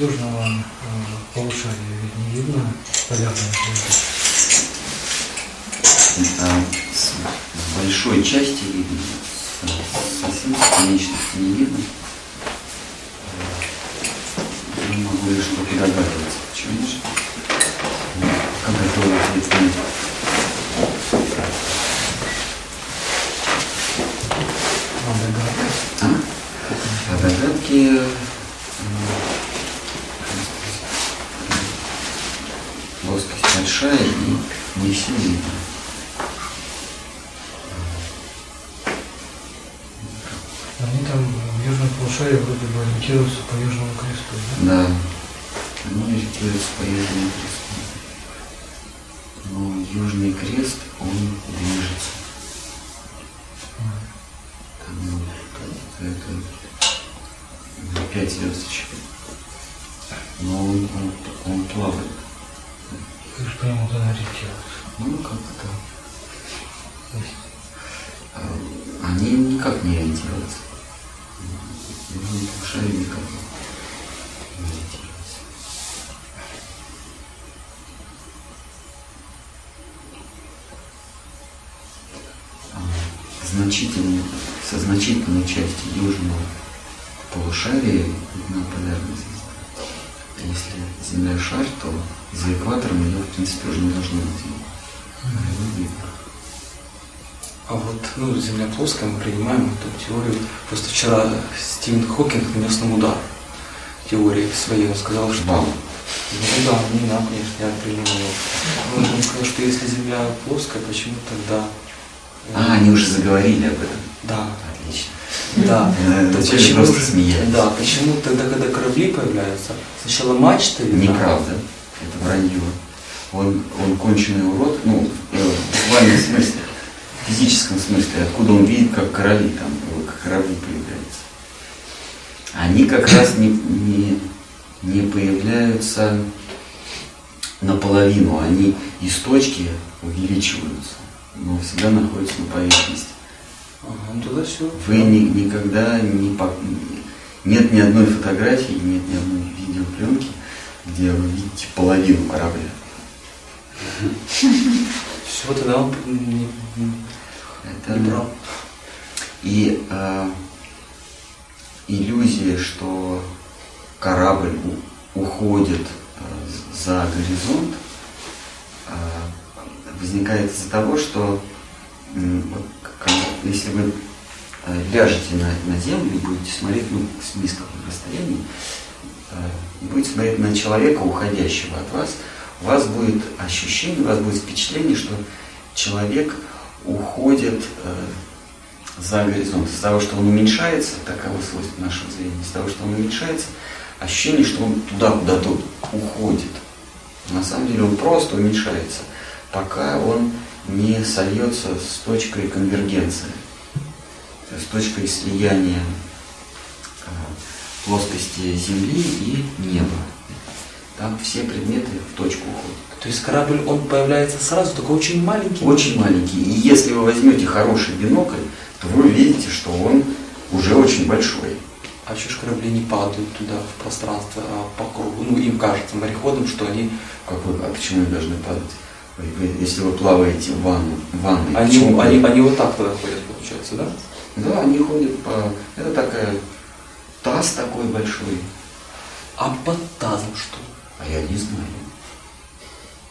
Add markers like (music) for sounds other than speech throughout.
южного э, полушария ведь не видно полярной звезды. А с, большой части видно, совсем с конечности не видно. Я могу лишь только догадываться, почему же. Как готовы ответ на это? А догадка? А? А догадки м, плоскость большая и не все видно. Они там в южном полушарии ориентируются по южному кресту, да? Части южного полушария видна звезда. Если Земля шар, то за экватором ее, в принципе, уже не должно быть видно. А вот, ну, Земля плоская, мы принимаем эту теорию. Просто вчера Стивен Хокинг нанес нам удар теории своей. Он сказал, что... Вау. Ну да, не нам, конечно, я. Он, он сказал, что если Земля плоская, почему тогда... э, А, они уже заговорили об этом. Да, Да. То вначале почему, просто смеялись. да, почему тогда, когда корабли появляются, сначала мачта видна? Неправда. Это вранье. Он, он конченый урод, ну, э, в буквальном смысле, в физическом смысле, откуда он видит, как короли там, как корабли появляются. Они как раз не, не, не появляются наполовину, они из точки увеличиваются, но всегда находятся на поверхности. Ага, все. Вы ни- никогда не по- нет ни одной фотографии, нет ни одной видеопленки, где вы видите половину корабля. Все, тогда он Это не. И э, иллюзия, что корабль у- уходит э, за горизонт, э, возникает из-за того, что м, вот к- если вы э, ляжете на, на землю и будете смотреть ну, с низкого расстояния, э, будете смотреть на человека, уходящего от вас, у вас будет ощущение, у вас будет впечатление, что человек уходит э, за горизонт. Из-за того, что он уменьшается, таково свойство нашего зрения, из-за того, что он уменьшается, ощущение, что он туда куда-то уходит. На самом деле он просто уменьшается, пока он не сольется с точкой конвергенции, с точкой слияния э, плоскости Земли и неба. Там все предметы в точку уходят. То есть корабль, он появляется сразу, только очень маленький. Очень маленький. И если вы возьмете хороший бинокль, то вы увидите, что он уже очень большой. А что ж корабли не падают туда, в пространство, а по кругу? Ну, им кажется, мореходам, что они... Как вы, а почему они должны падать? Если вы плаваете в, ванну, в ванной, Они, они, они вот так туда ходят, получается, да? Да, они ходят по... Это такая... Таз такой большой. А под тазом что? А я не знаю.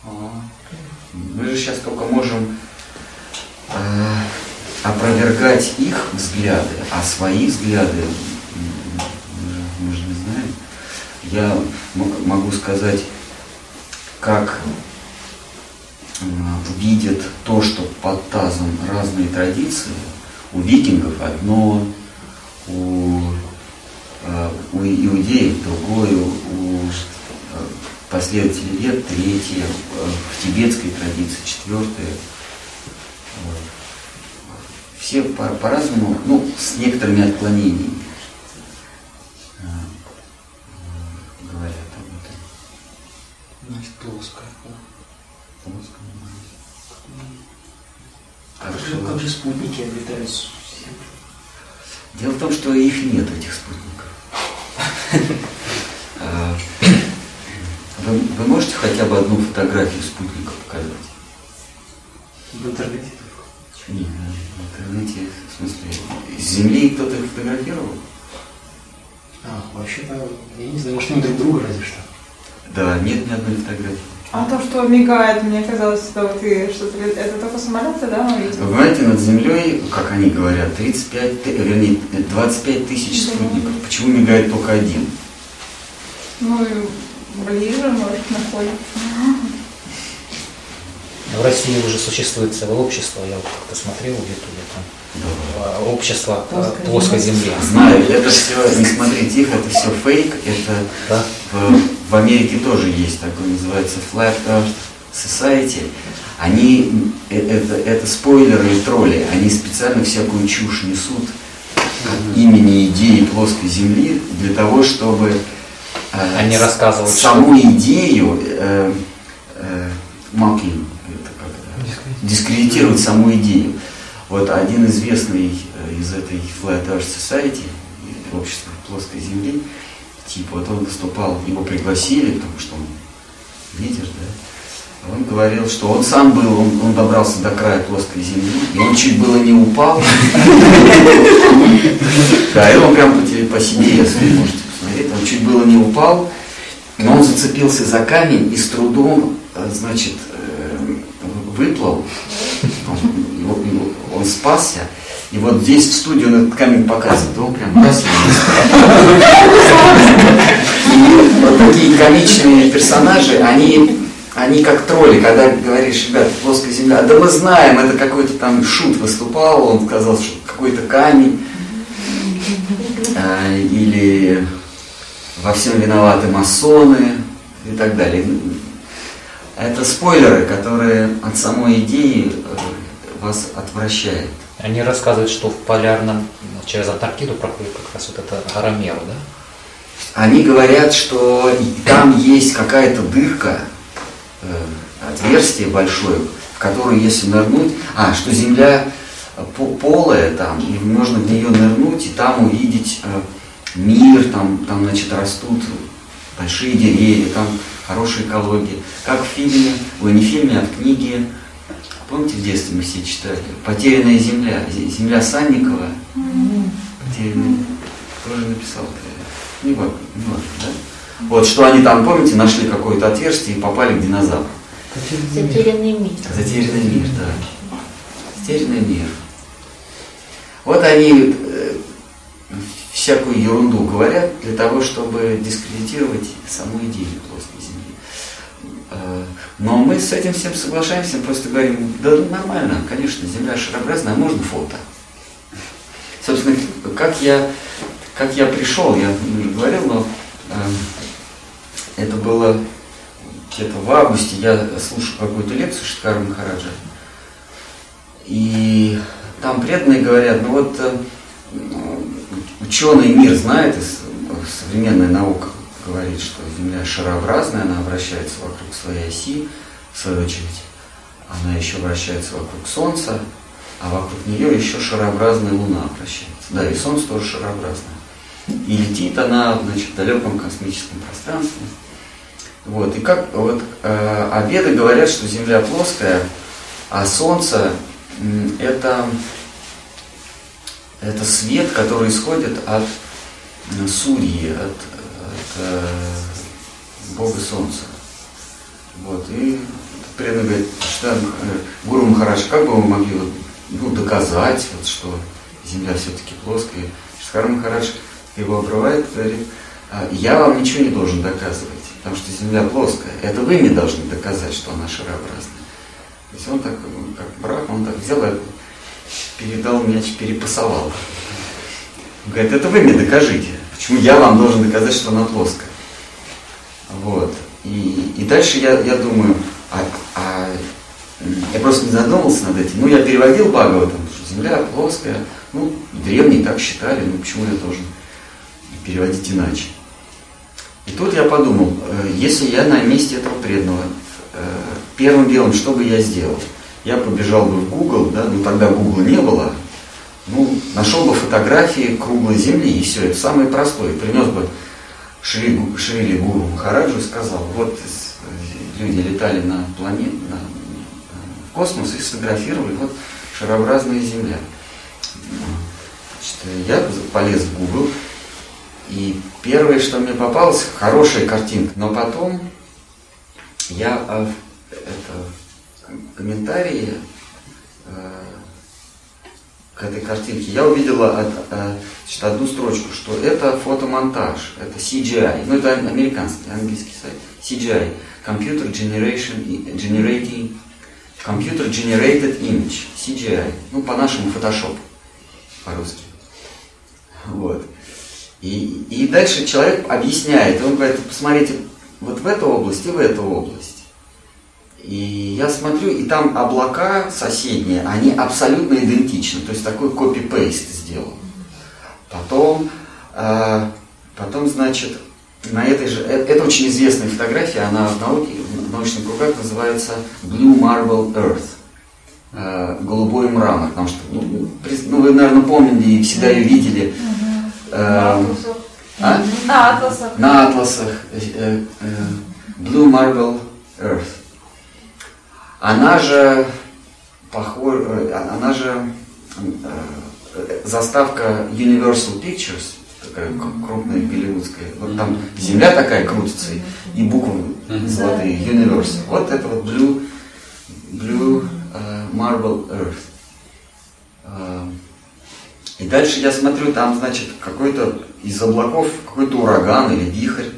А, Мы же сейчас только можем э, опровергать их взгляды, а свои взгляды мы же, мы же не знаем. Я мо- могу сказать, как видят то, что под тазом разные традиции. У викингов одно, у, э, у иудеев другое, у э, последователей вет третье, э, в тибетской традиции четвертое. Все по- по-разному, ну, с некоторыми отклонениями э, э, говорят об этом. значит, плоская. Так Как же, что- как же спутники обретают с- Дело в том, что их нет, этих спутников. (laughs) А, Вы можете хотя бы одну фотографию спутника показать? В интернете Нет, в интернете, в смысле, с Земли кто-то их фотографировал? А, вообще-то, я не знаю, может, они друг друга разве что. Да, нет ни одной фотографии. А то, что мигает, мне казалось, что ты что-то... Это только самолеты, да? Вы знаете, над Землей, как они говорят, 35, ты- вернее, 25 тысяч Да. спутников. Почему мигает только один? Ну, ближе, может, находится. В России уже существует целое общество, я вот как-то смотрел в Ютубе, э, общество э, Плоской плоской земли. Знаю, это все, не смотрите их, это все фейк, это Да? в, в Америке тоже есть такой, называется Flat Earth Society. Они, э, это, это спойлеры и тролли, они специально всякую чушь несут имени идеи плоской Земли для того, чтобы э, Они с- рассказывают, саму идею э, э, mocking, это как дискредитировать саму идею. Вот один известный э, из этой Flat Earth Society, э, общества плоской земли, типа, вот он выступал, его пригласили, потому что он лидер, да, он говорил, что он сам был, он, он добрался до края плоской земли, и он чуть было не упал. Да, и он прям по, себе, если можете посмотреть, он чуть было не упал, но он зацепился за камень и с трудом, э, значит, выплыл. Он, спасся. И вот здесь в студию он этот камень показывает, он прям И вот такие комичные персонажи, они, они как тролли, когда говоришь, ребята, плоская земля, да мы знаем, это какой-то там шут выступал, он сказал, что какой-то камень, А, или во всем виноваты масоны и так далее. Это спойлеры, которые от самой идеи э, вас отвращают. Они рассказывают, что в полярном, через Антарктиду проходит как раз вот эта гора Меру, да? Они говорят, что там есть какая-то дырка, э, отверстие большое, в которое если нырнуть, а, что земля по- полая там, и можно в нее нырнуть, и там увидеть э, мир, там, там, значит, растут большие деревья, там хорошая экология. Как в фильме, ой, не в фильме, а в книге, помните, в детстве мы все читали, «Потерянная земля», Зе- земля Санникова, потерянная, тоже написал это, не важно, не важно, да? Вот, что они там, помните, нашли какое-то отверстие и попали к динозавру. Затерянный мир. Затерянный мир, да. Затерянный мир. Вот они э, всякую ерунду говорят для того, чтобы дискредитировать саму идею. Э, Но мы с этим всем соглашаемся, просто говорим, да нормально, конечно, Земля шарообразная, а можно фото. Собственно, как я, как я пришел, я уже говорил, но э, это было где-то в августе, я слушал какую-то лекцию Шиткара Махараджа, и там преданные говорят, ну вот э, ученый мир знает, с- современная наука говорит, что Земля шарообразная, она вращается вокруг своей оси, в свою очередь, она еще вращается вокруг Солнца, а вокруг нее еще шарообразная Луна вращается. Да, и Солнце тоже шарообразное. И летит она значит, в далеком космическом пространстве. Вот, и как вот э, веды говорят, что Земля плоская, а Солнце м, это, это свет, который исходит от Сурьи, от, э, Бога Солнца. Вот, и преданно говорит, что Гуру Махарадж, как бы вы могли вот, ну, доказать, вот, что Земля все-таки плоская? Шхар Махарадж его обрывает, говорит, «А, я вам ничего не должен доказывать, потому что Земля плоская. Это вы мне должны доказать, что она шарообразная. То есть он так, как брак, он так взял, передал мяч, перепасовал. Говорит, это вы мне докажите. Почему я вам должен доказать, что она плоская? Вот. И, и дальше я, я думаю, а, а, я просто не задумался над этим. Ну, я переводил Бхагаватам, что Земля плоская. Ну, древние так считали, ну почему я должен переводить иначе? И тут я подумал, э, если я на месте этого преданного, э, первым делом, что бы я сделал? Я побежал бы в Google, да, ну тогда Google не было, ну, нашел бы фотографии круглой земли, и все, это самое простое. Принес бы Шри, Шрили Гуру Махараджу и сказал, вот э, люди летали на планет, на, в космос и сфотографировали, вот шарообразная Земля. Значит, я полез в Google, и первое, что мне попалось, хорошая картинка. Но потом я а, это, комментарии э, к этой картинке, я увидела э, значит, одну строчку, что это фотомонтаж, это CGI, ну это американский, английский сайт, CGI, Computer Generation, Generating, Computer Generated Image, CGI, ну по-нашему Photoshop, по-русски. Вот. И, и дальше человек объясняет, он говорит, посмотрите, вот в эту область и в эту область. И я смотрю, и там облака соседние, они абсолютно идентичны. То есть такой копи-пейст сделал. Потом, э, потом, значит, на этой же, это, это очень известная фотография, она в науке, в научных кругах называется Blue Marble Earth. Э, голубой мрамор, потому что, ну, ну, вы, наверное, помните и всегда ее видели. Э, а? На атласах. На атласах. Э, э, Blue Marble Earth. Она же похожа, она же э, заставка Universal Pictures, такая крупная голливудская. Вот там земля такая крутится, и буквы золотые, Universal. Вот это вот Blue, Blue uh, Marble Earth. И дальше я смотрю, там, значит, какой-то из облаков какой-то ураган или вихрь.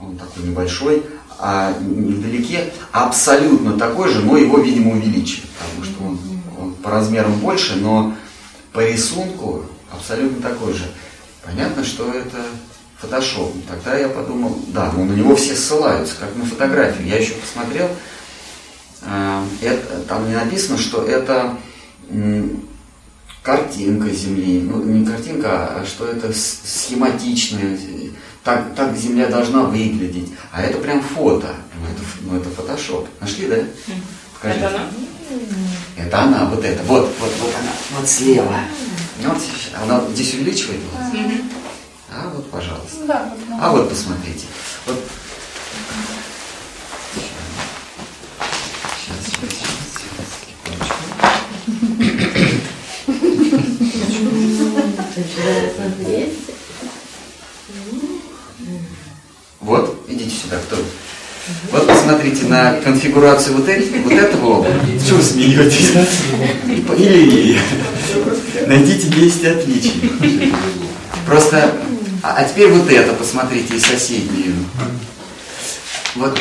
Он такой небольшой а невдалеке абсолютно такой же, но его, видимо, увеличили, потому что он, он по размерам больше, но по рисунку абсолютно такой же. Понятно, что это фотошоп. Тогда я подумал, да, ну на него все ссылаются, как на фотографию. Я еще посмотрел, э, это, там не написано, что это картинка Земли. Ну, не картинка, а что это схематичная так, так Земля должна выглядеть. А это прям фото. Ну это, ну, это фотошоп. Нашли, да? Покажите. Это она? Это она, вот это. Вот, вот, вот она. Вот слева. Ну, вот, она здесь увеличивает глаз. А вот, пожалуйста. Да, а вот посмотрите. Вот. Сейчас, сейчас, сейчас. Вот, идите сюда, кто? Вот посмотрите на конфигурацию вот, эти, вот этого облака. Что вы смеетесь? Или найдите 10 отличий. Просто, а, а теперь вот это посмотрите и соседнюю. Вот,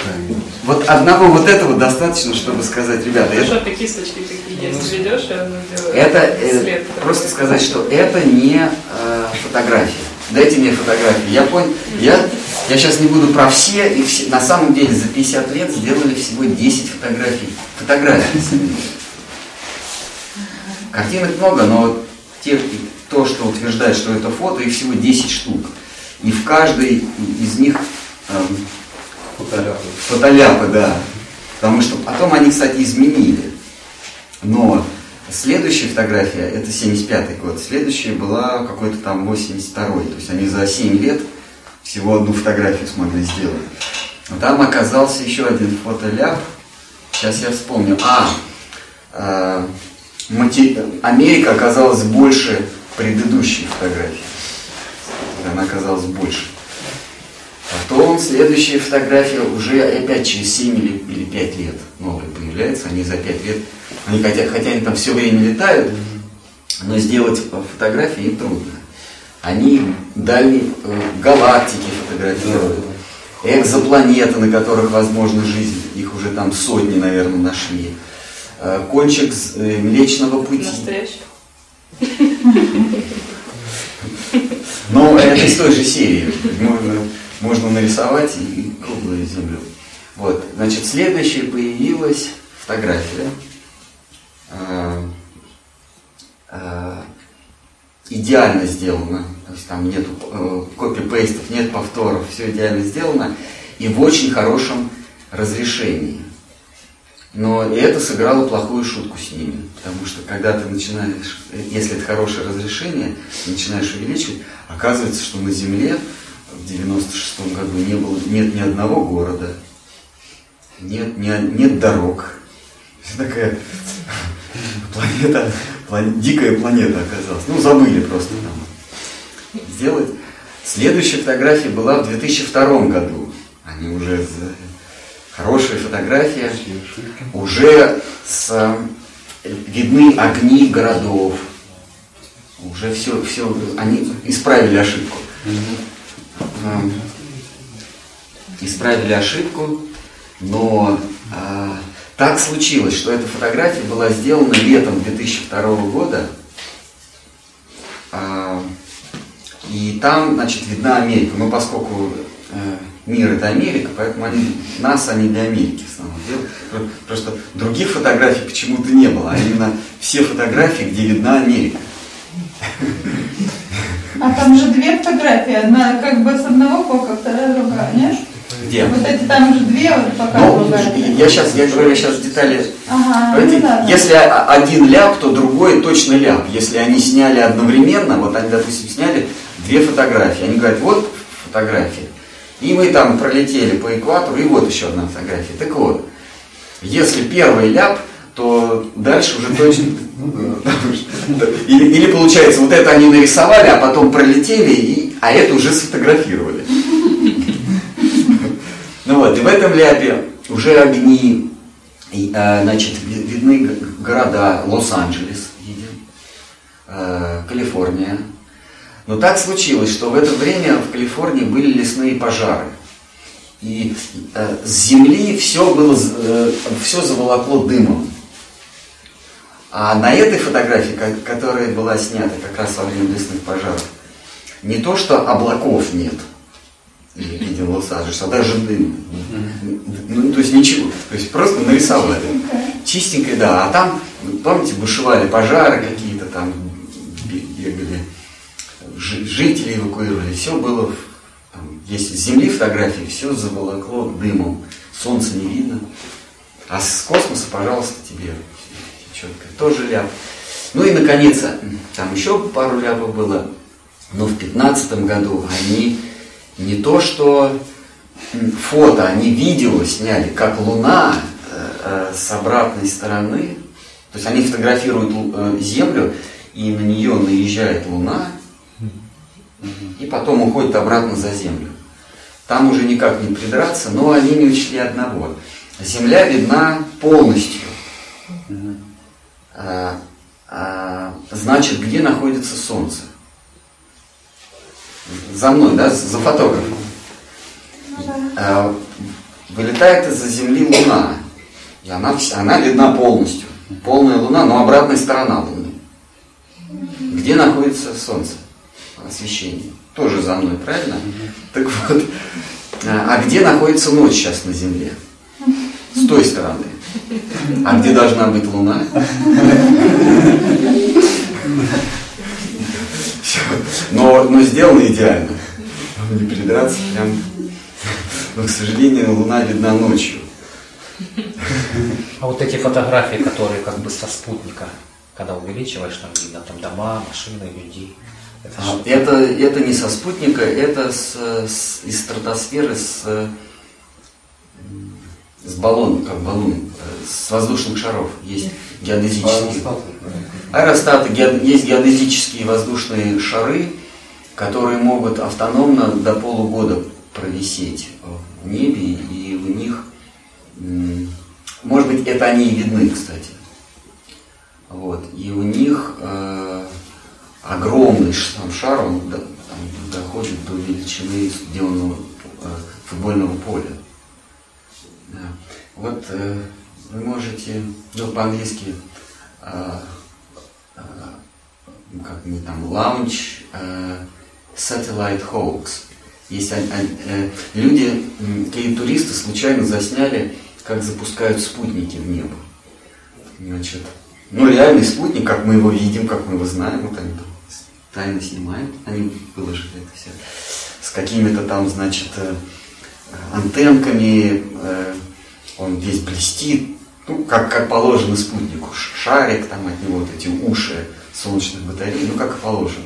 вот одного вот этого достаточно, чтобы сказать, ребята, это... Что ты кисточки такие есть, ведешь, и оно делает Это э, просто сказать, что это не э, фотография. Дайте мне фотографию. Я понял, я, я сейчас не буду про все, и все, на самом деле за 50 лет сделали всего 10 фотографий. Фотографий. Картинок много, но те, то, что утверждает, что это фото, их всего 10 штук. И в каждой из них эм, фотоляпы. фотоляпы, да. Потому что потом они, кстати, изменили. Но Следующая фотография, это 75 год, следующая была какой-то там 82-й, то есть они за 7 лет всего одну фотографию смогли сделать. Там оказался еще один фотоляп, сейчас я вспомню, а, э, мати... Америка оказалась больше предыдущей фотографии, она оказалась больше. Потом следующая фотография уже опять через 7 или, или 5 лет новая появляется, они за 5 лет они хотя, хотя они там все время летают, но сделать фотографии им трудно. Они дальние э, галактики фотографируют, экзопланеты, на которых возможна жизнь, их уже там сотни, наверное, нашли. Э, кончик э, Млечного пути. Настоящий? Но это из той же серии. Можно, можно нарисовать и круглую землю. Вот, значит, следующая появилась фотография идеально сделано. То есть там нет э, копи-пейстов, нет повторов, все идеально сделано и в очень хорошем разрешении. Но это сыграло плохую шутку с ними, потому что когда ты начинаешь, если это хорошее разрешение, начинаешь увеличивать, оказывается, что на Земле в 96 году не было, нет ни одного города, нет, ни, нет дорог. Такая (laughs) планета, план, дикая планета оказалась. Ну, забыли просто там сделать. Следующая фотография была в 2002 году. Они уже хорошая фотография, уже с, видны огни городов. Уже все, все, они исправили ошибку. Исправили ошибку, но а, так случилось, что эта фотография была сделана летом 2002 года. А, и там, значит, видна Америка. Ну, поскольку э, мир это Америка, поэтому они, нас они для Америки в основном делают. Просто других фотографий почему-то не было, а именно все фотографии, где видна Америка. А там же две фотографии, одна как бы с одного бока, вторая другая, нет? Где? Вот эти там же две вот показывают. Ну, я сейчас, я говорю сейчас детали. Ага, ну, да, если один ляп, то другой точно ляп. Если они сняли одновременно, вот они, допустим, сняли две фотографии. Они говорят, вот фотография. И мы там пролетели по экватору, и вот еще одна фотография. Так вот, если первый ляп, то дальше уже точно... Или, или получается, вот это они нарисовали, а потом пролетели, и, а это уже сфотографировали. Ну вот, и в этом ляпе уже огни, и, а, значит, видны города, Лос-Анджелес видим, а, Калифорния. Но так случилось, что в это время в Калифорнии были лесные пожары. И э, с земли все было, э, все заволокло дымом. А на этой фотографии, которая была снята как раз во время лесных пожаров, не то, что облаков нет, или видел Лос-Анджелес, а даже дым. Ну, то есть ничего. То есть просто нарисовали. Чистенько, да. А там, помните, бушевали пожары какие-то там, бегали, жители эвакуировали. Все было, там, есть с земли фотографии, все заволокло дымом. Солнца не видно. А с космоса, пожалуйста, тебе четко. Тоже ляп. Ну и, наконец, там еще пару ляпов было. Но в 2015 году они не то что фото, они видео сняли, как Луна э, э, с обратной стороны. То есть они фотографируют э, Землю, и на нее наезжает Луна, и потом уходит обратно за Землю. Там уже никак не придраться, но они не учли одного. Земля видна полностью. А, а, значит, где находится Солнце? За мной, да, за фотографом. А, вылетает из-за Земли Луна. И она, она видна полностью. Полная Луна, но обратная сторона Луны. Где находится Солнце? Освещение. Тоже за мной, правильно? Так вот, а где находится ночь сейчас на Земле? С той стороны. А где должна быть Луна? Но, но сделано идеально. Не передраться прям. Но, к сожалению, Луна видна ночью. А вот эти фотографии, которые как бы со спутника, когда увеличиваешь, там видно там дома, машины, людей. Это, а, это, это не со спутника, это с, с, из стратосферы, с, с баллона, как баллон, с воздушных шаров. Есть геодезические. Аэростаты, есть геодезические воздушные шары, которые могут автономно до полугода провисеть в небе, и в них, может быть, это они и видны, кстати. Вот. И у них э, огромный там, шар, он до, там, доходит до величины сделанного э, футбольного поля. Да. Вот э, вы можете, ну, по-английски, э, э, как не там, launch э, satellite hoax. Есть э, люди, какие туристы случайно засняли, как запускают спутники в небо. Значит, ну реальный спутник, как мы его видим, как мы его знаем, вот они там тайно снимают, они выложили это все, с какими-то там, значит, э, антенками, э, он весь блестит, ну, как, как положено спутнику, шарик, там от него вот эти уши солнечных батарей, ну, как и положено.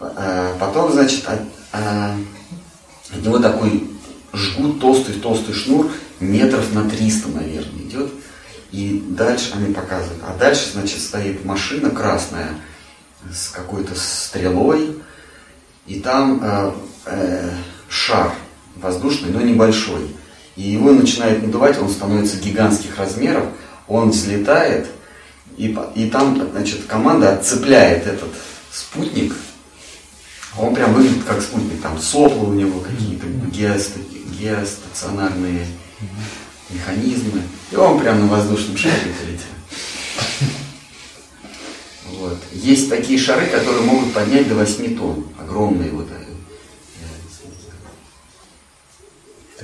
э, потом, значит, от, от него такой жгут толстый-толстый шнур, метров на 300, наверное, идет. И дальше они показывают. А дальше, значит, стоит машина красная с какой-то стрелой, и там э, э, шар воздушный, но небольшой. И его начинает надувать, он становится гигантских размеров, он взлетает, и, и там, значит, команда отцепляет этот спутник, он прям выглядит как спутник, там сопла у него какие-то геостационарные механизмы, и он прям на воздушном шаре полетел. Вот. Есть такие шары, которые могут поднять до 8 тонн, огромные вот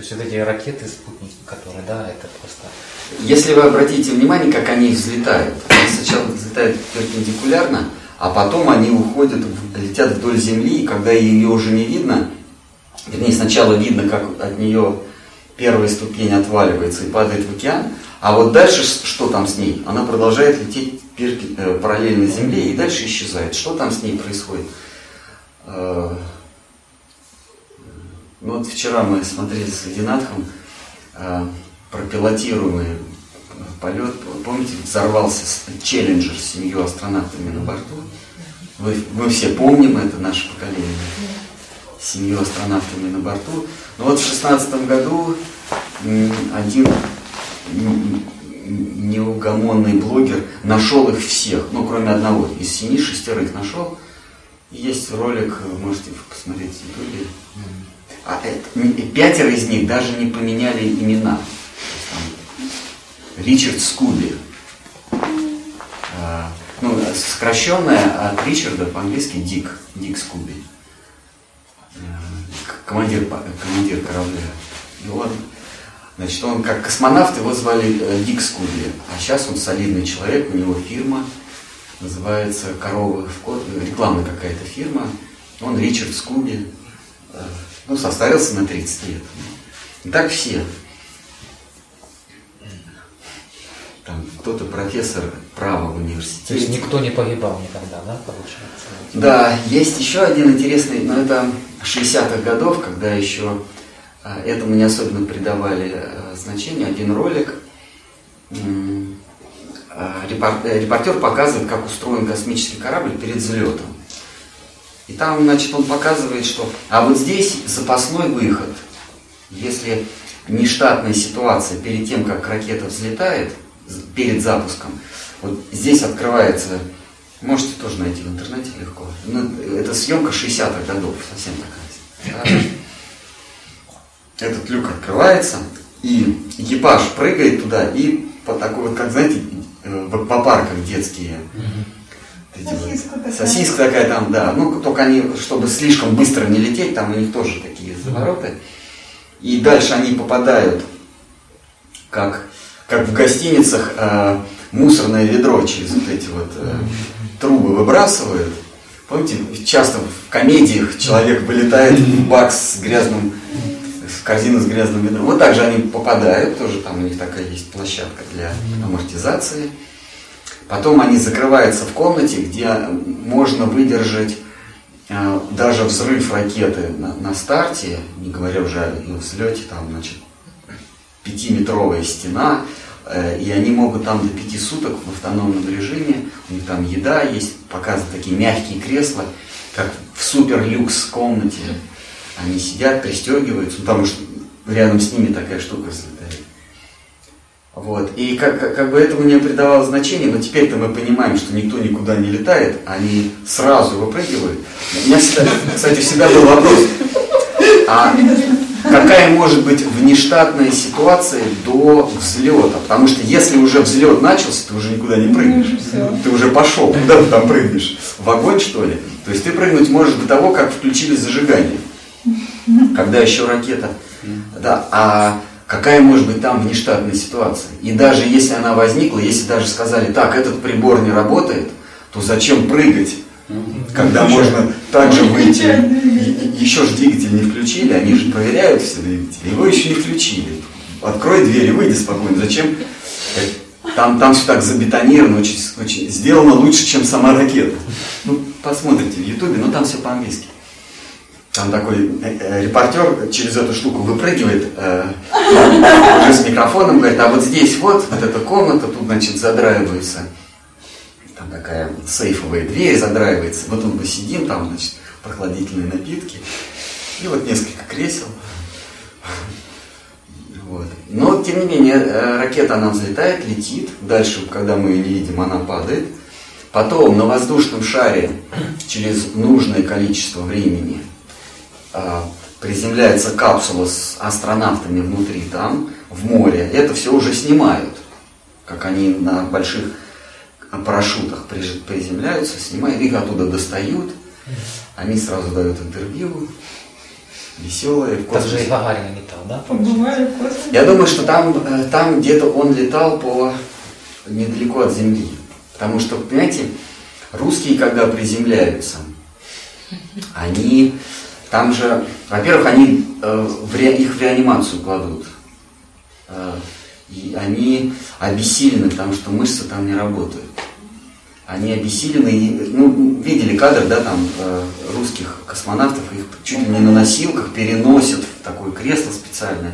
То есть вот эти ракеты, спутники, которые, да, это просто... Если вы обратите внимание, как они взлетают. Они сначала взлетают перпендикулярно, а потом они уходят, летят вдоль Земли, и когда ее уже не видно, вернее, сначала видно, как от нее первая ступень отваливается и падает в океан, а вот дальше что там с ней? Она продолжает лететь э, параллельно Земле и дальше исчезает. Что там с ней происходит? Э, ну вот вчера мы смотрели с Лединатхом э, про пилотируемый полет. Помните, взорвался Челленджер с семью астронавтами на борту. Вы, мы все помним это, наше поколение. С семью астронавтами на борту. Но вот в шестнадцатом году один неугомонный блогер нашел их всех, ну кроме одного, из семи шестерых нашел. Есть ролик, можете посмотреть в ютубе а это, пятеро из них даже не поменяли имена. Там, Ричард Скуби. А, ну, сокращенное от Ричарда по-английски Дик. Дик Скуби. А, командир, командир корабля. И он, значит, он как космонавт, его звали э, Дик Скуби. А сейчас он солидный человек, у него фирма, называется «Коровы в код», рекламная какая-то фирма. Он Ричард Скуби ну, состарился на 30 лет. И так все. Там кто-то профессор права в университете. То есть никто не погибал никогда, да, получается? Да, есть еще один интересный, но это 60-х годов, когда еще этому не особенно придавали а, значение, один ролик. А, репортер показывает, как устроен космический корабль перед взлетом. И там, значит, он показывает, что... А вот здесь запасной выход. Если нештатная ситуация перед тем, как ракета взлетает, перед запуском, вот здесь открывается, можете тоже найти в интернете легко, ну, это съемка 60-х годов, совсем такая. Этот люк открывается, и экипаж прыгает туда, и по такой вот, как знаете, э, в аквапарках детские, Сосиска такая. Сосиска такая там, да. Ну, только они, чтобы слишком быстро не лететь, там у них тоже такие завороты. И дальше они попадают, как, как в гостиницах, э, мусорное ведро через вот эти вот э, трубы выбрасывают. Помните, часто в комедиях человек вылетает в бак с грязным, с корзиной с грязным ведром. Вот так же они попадают, тоже там у них такая есть площадка для амортизации. Потом они закрываются в комнате, где можно выдержать э, даже взрыв ракеты на, на старте, не говоря уже о взлете, там, значит, пятиметровая стена, э, и они могут там до пяти суток в автономном режиме, у них там еда есть, показаны такие мягкие кресла, как в супер люкс комнате. Они сидят, пристегиваются, ну, потому что рядом с ними такая штука взлетает. Вот. И как, как, как бы этому не придавало значения, но теперь-то мы понимаем, что никто никуда не летает, они сразу выпрыгивают. У меня, всегда, кстати, всегда был вопрос, а какая может быть внештатная ситуация до взлета? Потому что если уже взлет начался, ты уже никуда не прыгнешь. Ты уже пошел, куда ты там прыгнешь? В огонь, что ли? То есть ты прыгнуть можешь до того, как включили зажигание. Когда еще ракета. Да, а какая может быть там внештатная ситуация. И даже если она возникла, если даже сказали, так, этот прибор не работает, то зачем прыгать, когда можно также выйти. Еще же двигатель не включили, они же проверяют все двигатели, его еще не включили. Открой дверь и выйди спокойно. Зачем? Там, там все так забетонировано, очень, очень сделано лучше, чем сама ракета. Ну, посмотрите в Ютубе, но там все по-английски. Там такой э, э, репортер через эту штуку выпрыгивает э, уже с микрофоном, говорит, а вот здесь вот, вот эта комната, тут, значит, задраивается, там такая сейфовая дверь задраивается, вот мы посидим, там, значит, прохладительные напитки, и вот несколько кресел. Вот. Но, тем не менее, ракета, она взлетает, летит, дальше, когда мы ее не видим, она падает. Потом на воздушном шаре через нужное количество времени приземляется капсула с астронавтами внутри там, в море, это все уже снимают, как они на больших парашютах приземляются, снимают, их оттуда достают, они сразу дают интервью, веселые. В Так же и Гагарин летал, да? Побывали в космосе. Я думаю, что там, э, там где-то он летал по недалеко от Земли. Потому что, понимаете, русские, когда приземляются, они там же, во-первых, они э, в ре, их в реанимацию кладут. Э, и они обессилены, потому что мышцы там не работают. Они обессилены, и, ну, видели кадр, да, там, э, русских космонавтов, их чуть ли не на носилках переносят в такое кресло специальное,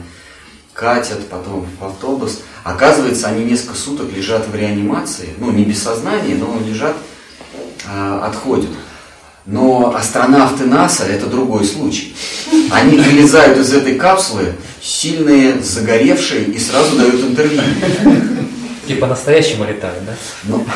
катят потом в автобус. Оказывается, они несколько суток лежат в реанимации, ну, не без сознания, но лежат, э, отходят. Но астронавты НАСА это другой случай. Они вылезают из этой капсулы, сильные, загоревшие, и сразу дают интервью. Типа настоящему летают, да? Ну,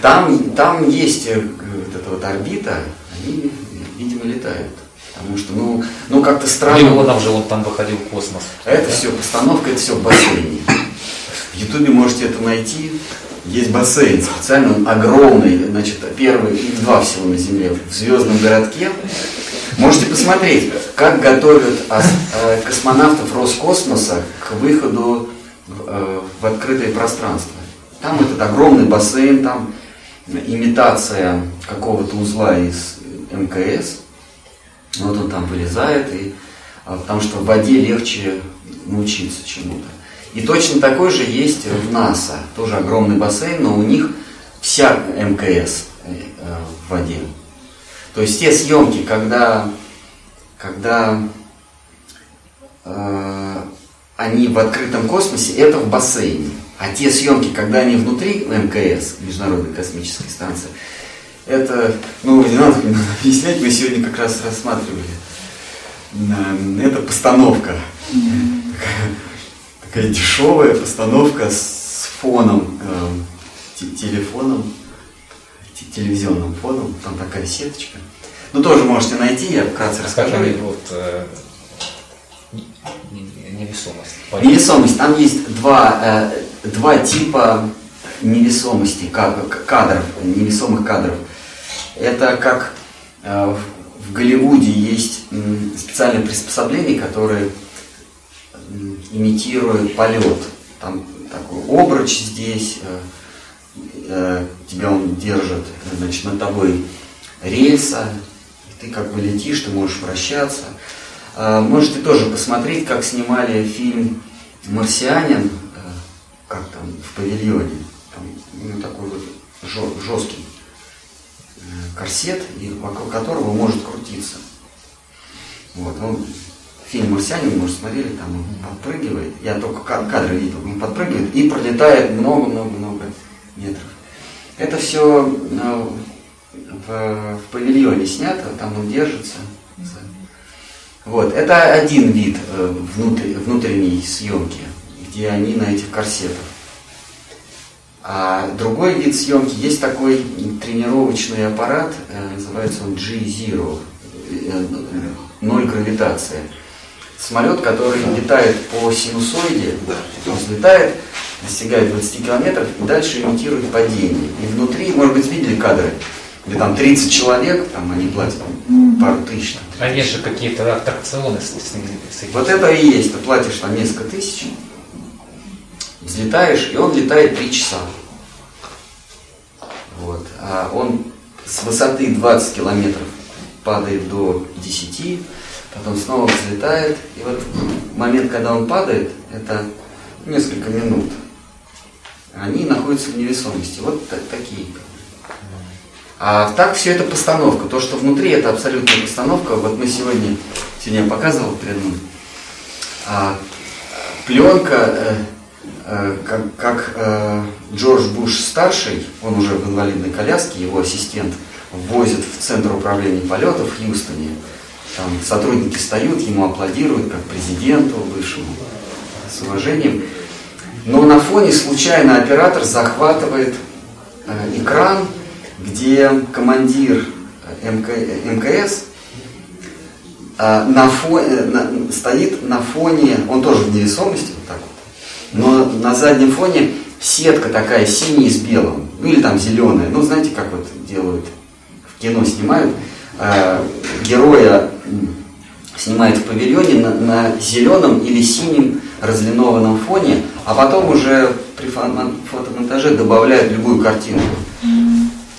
там, там есть э, вот эта вот орбита, они, видимо, летают. Потому что, ну, ну как-то странно. Леонов же он там выходил в космос. Это все постановка, это все в бассейне. В Ютубе можете это найти. Есть бассейн специально, он огромный, значит, первый, их два всего на Земле, в звездном городке. Можете посмотреть, как готовят э, космонавтов Роскосмоса к выходу в, э, в открытое пространство. Там этот огромный бассейн, там имитация какого-то узла из МКС. Вот он там вылезает, и, а, потому что в воде легче научиться чему-то. И точно такой же есть в НАСА, тоже огромный бассейн, но у них вся МКС э, в воде. То есть те съемки, когда, когда э, они в открытом космосе, это в бассейне. А те съемки, когда они внутри МКС, Международной космической станции, это, ну, не надо (laughs) объяснять, мы сегодня как раз рассматривали. Э, Это постановка. Такая, такая дешевая постановка с фоном, э, те- телефоном, те- телевизионным фоном. Там такая сеточка. Ну, тоже можете найти, я вкратце расскажу. Расскажи вот э, не- не- невесомость. Невесомость. Там есть два, э, два типа невесомости, кадров, невесомых кадров. Это как э, в- Голливуде есть специальные приспособления, которые м, имитируют полет. Там такой обруч здесь, э, э, тебя он держит, э, значит, над тобой рельса, ты как бы летишь, ты можешь вращаться. А, Можете тоже посмотреть, как снимали фильм «Марсианин», э, как там, в павильоне. Там ну, такой вот жесткий э, корсет, и вокруг которого может крутиться. Вот, он, фильм «Марсианин», может, смотрели, там он подпрыгивает, я только ка- кадры видел, он подпрыгивает и пролетает много-много-много метров. Это все в, в павильоне снято, там он держится. Вот, это один вид э, внутри- внутренней съемки, где они на этих корсетах. А другой вид съемки, есть такой тренировочный аппарат, э, называется он G-Zero, э, ноль гравитация. Самолет, который летает по синусоиде, он взлетает, достигает 20 километров и дальше имитирует падение. И внутри, может быть, видели кадры, где там 30 человек, там они платят пару тысяч. там, А есть же какие-то аттракционы с, с, с вот это и есть. Ты платишь там несколько тысяч, взлетаешь, и он летает 3 часа. Вот. А он с высоты 20 километров падает до 10, потом снова взлетает. И вот момент, когда он падает, это несколько минут. Они находятся в невесомости. Вот та- такие. А так все это постановка. То, что внутри, это абсолютная постановка. Вот мы сегодня, сегодня я показывал перед ним, а, пленка, э, э, как, как э, Джордж Буш старший, он уже в инвалидной коляске, его ассистент, возит в центр управления полетов в Хьюстоне. Там сотрудники встают, ему аплодируют, как президенту бывшему, с уважением. Но на фоне случайно оператор захватывает э, экран, где командир МК, МКС э, на фоне, на, стоит на фоне, он тоже в невесомости, вот так вот, но на заднем фоне сетка такая синяя с белым, ну или там зеленая, ну знаете, как вот делают, в кино снимают, э, героя снимает в павильоне на, на зеленом или синем разлинованном фоне, а потом уже при фотомонтаже добавляют любую картинку.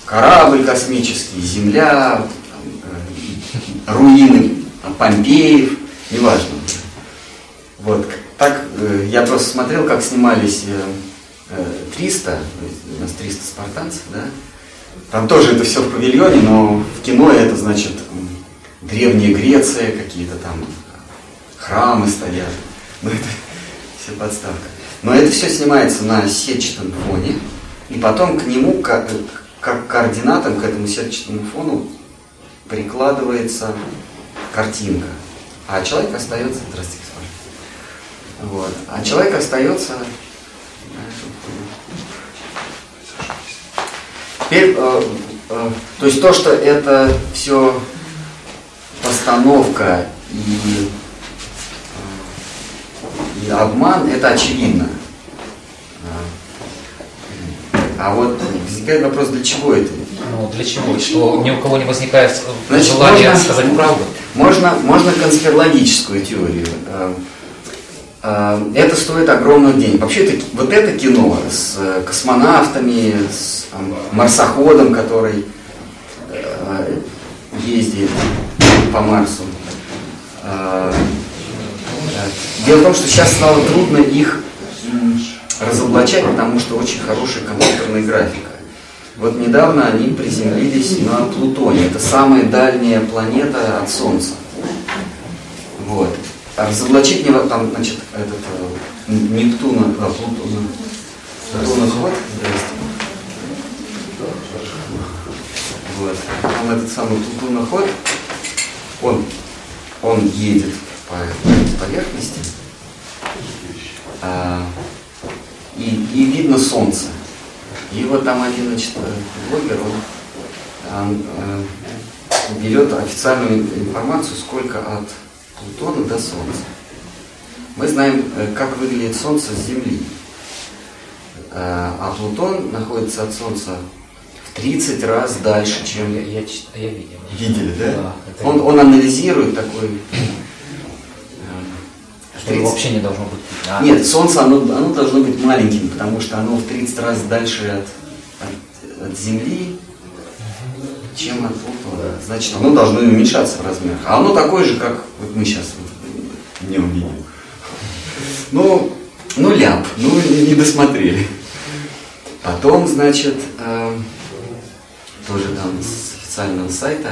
Корабль космический, Земля, э, руины Помпеев, неважно. Вот. Так э, я просто смотрел, как снимались 300, э, у нас 300 спартанцев, да? Там тоже это все в павильоне, но в кино это значит Древняя Греция, какие-то там храмы стоят. Ну, это (laughs) все подставка. Но это все снимается на сетчатом фоне, и потом к нему, как, как координатам, к этому сетчатому фону прикладывается картинка. А человек остается, здравствуйте, вот. А человек остается Теперь, э, э, то есть то, что это все постановка и, э, и обман, это очевидно. А вот возникает вопрос, для чего это? Ну, для чего? Что ни у кого не возникает Значит, желания можно, сказать правду? Можно, можно конспирологическую теорию. Э, э, это стоит огромных денег. Вообще, это, вот это кино с космонавтами, с там, марсоходом, который ездит по Марсу. Дело в том, что сейчас стало трудно их разоблачать, потому что очень хорошая компьютерная графика. Вот недавно они приземлились на Плутоне. Это самая дальняя планета от Солнца. Вот. Разоблачить не там, значит, этот э, Нептуна, а, Плутона, Плутона ход, Вот. Там этот самый Плутоноход, он, он едет по поверхности, а, и, и видно солнце. И вот там один значит, блогер, он, он э, берет официальную информацию, сколько от Плутона до Солнца. Мы знаем, э, как выглядит Солнце с Земли. Э, а Плутон находится от Солнца 30 раз дальше, чем... Я, я, я видел. Видели, да? да он, он анализирует такой... Что его вообще не должно быть. Да? Нет, Солнце, оно, оно должно быть маленьким, потому что оно в 30 раз дальше от, от, от Земли, чем от Плутона. Значит, оно должно уменьшаться в размерах. А оно такое же, как вот мы сейчас вот, не увидим. Ну, ну ляп, ну не досмотрели. Потом, значит, э, тоже там с официального сайта,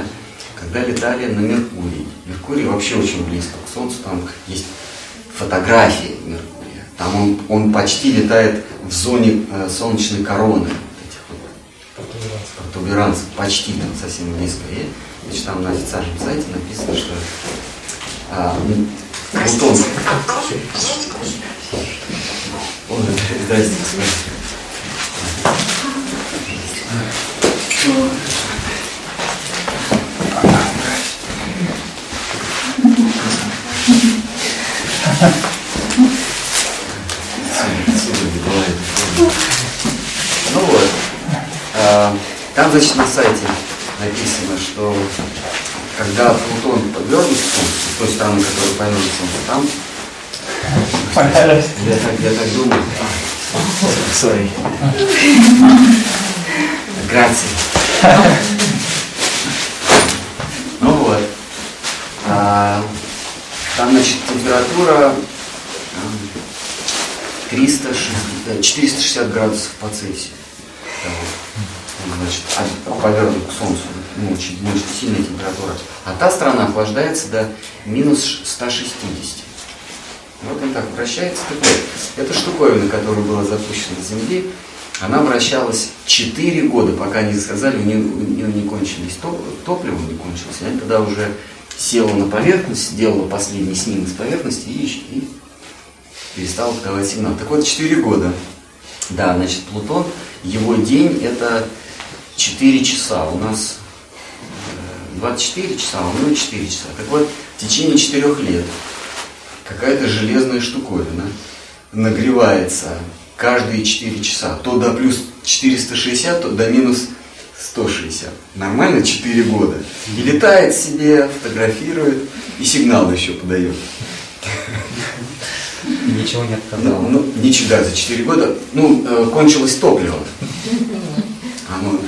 когда летали на Меркурий. Меркурий вообще очень близко к Солнцу, там есть фотографии Меркурия. Там он, он почти летает в зоне э, солнечной короны. Протуберанцев. Почти там совсем близко. И значит, там на официальном сайте написано, что а. Ой, здрасте, ну вот. А, там, значит, на сайте написано, что когда Плутон повернут с той стороны, которая повернут там я так, я так думаю. Sorry. Грации. Ну вот. А, там, значит, температура 360, 460 градусов по Цельсию. Значит, повернут к Солнцу, ну, очень, очень сильная температура. А та страна охлаждается до минус 160. Вот он так вращается. Так вот, эта штуковина, которая была запущена с Земли, она вращалась 4 года, пока не сказали, у нее, у нее не кончились топ, топливо, не кончилось. Она тогда уже села на поверхность, сделала последний снимок с поверхности и, и перестала подавать сигнал. Так вот, 4 года. Да, значит, Плутон, его день это 4 часа. У нас 24 часа, а у него 4 часа. Так вот, в течение 4 лет какая-то железная штуковина нагревается каждые 4 часа. То до плюс 460, то до минус 160. Нормально 4 года. И летает себе, фотографирует и сигнал еще подает. Ничего не отказало. Ну, ну, ничего, да, за 4 года. Ну, э, кончилось топливо. (laughs) Оно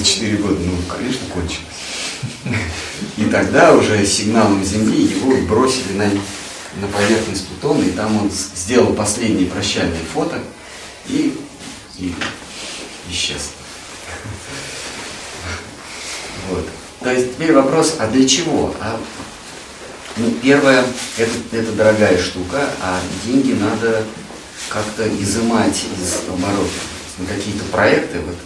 за 4 года, ну, конечно, кончилось. И тогда уже сигналом Земли его бросили на, на поверхность Плутона, и там он сделал последние прощальные фото и, и исчез. Вот. То есть теперь вопрос, а для чего? А, ну, первое, это, это дорогая штука, а деньги надо как-то изымать из оборота. На какие-то проекты, вот,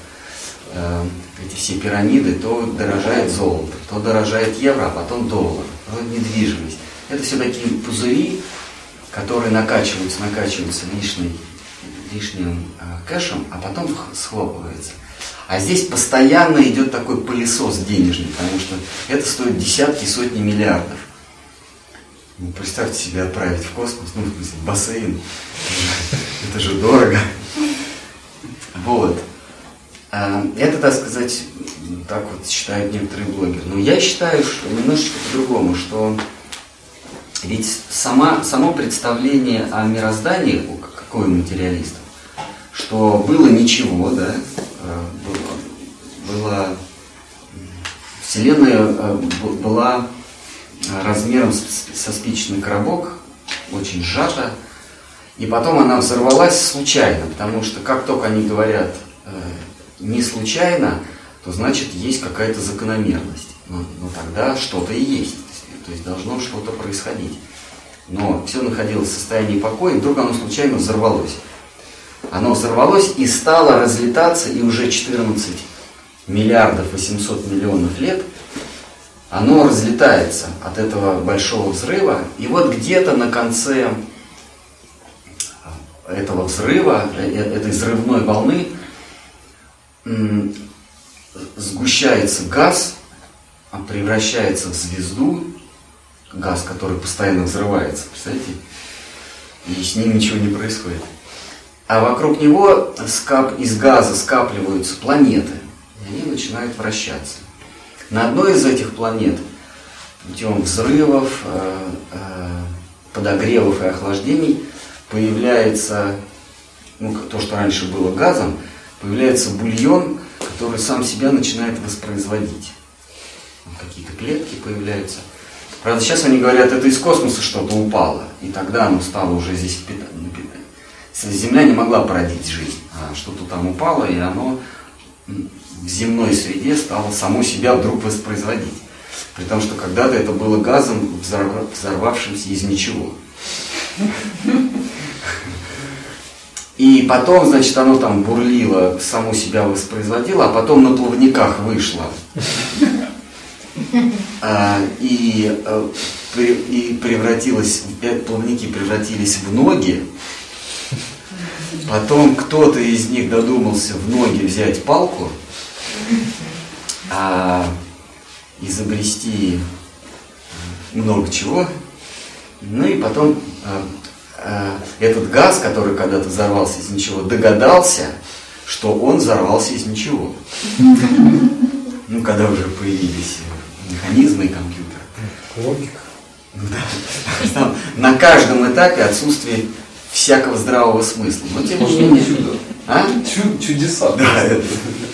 э, эти все пирамиды, то дорожает золото, то дорожает евро, а потом доллар, то недвижимость. Это все такие пузыри, которые накачиваются, накачиваются лишней, лишним э, кэшем, а потом схлопывается. А здесь постоянно идет такой пылесос денежный, потому что это стоит десятки, сотни миллиардов. Ну, представьте себе отправить в космос, ну, в смысле, бассейн. Это же дорого. Вот. А, это, так сказать, так вот считают некоторые блогеры. Но я считаю, что немножечко по-другому, что ведь сама, само представление о мироздании, какой материалист, что было ничего, да, а, было, было Вселенная а, была размером со спичечный коробок, очень сжата, и потом она взорвалась случайно, потому что как только они говорят э, не случайно, то значит есть какая-то закономерность. Ну, ну тогда что-то и есть, то есть должно что-то происходить. Но все находилось в состоянии покоя, и вдруг оно случайно взорвалось. Оно взорвалось и стало разлетаться, и уже 14 миллиардов 800 миллионов лет – оно разлетается от этого большого взрыва, и вот где-то на конце этого взрыва, э, э, этой взрывной волны, сгущается газ, а превращается в звезду, газ, который постоянно взрывается, представляете? И с ним ничего не происходит. А вокруг него из газа скапливаются планеты, и они начинают вращаться. На одной из этих планет путем взрывов, э, э, подогревов и охлаждений появляется, ну, то, что раньше было газом, появляется бульон, который сам себя начинает воспроизводить. Какие-то клетки появляются. Правда, сейчас они говорят, это из космоса что-то упало, и тогда оно стало уже здесь впитать. Земля не могла породить жизнь, а что-то там упало, и оно в земной среде стало само себя вдруг воспроизводить. При том, что когда-то это было газом, взорвавшимся из ничего. И потом, значит, оно там бурлило, само себя воспроизводило, а потом на плавниках вышло. А, и, а, и превратилось, э, плавники превратились в ноги. Потом кто-то из них додумался в ноги взять палку – а, изобрести много чего. Ну и потом а, этот газ, который когда-то взорвался из ничего, догадался, что он взорвался из ничего. Ну, когда уже появились механизмы и компьютеры. Логика. Да. Там на каждом этапе отсутствие всякого здравого смысла. Но тем не менее... А? Чудеса. Да,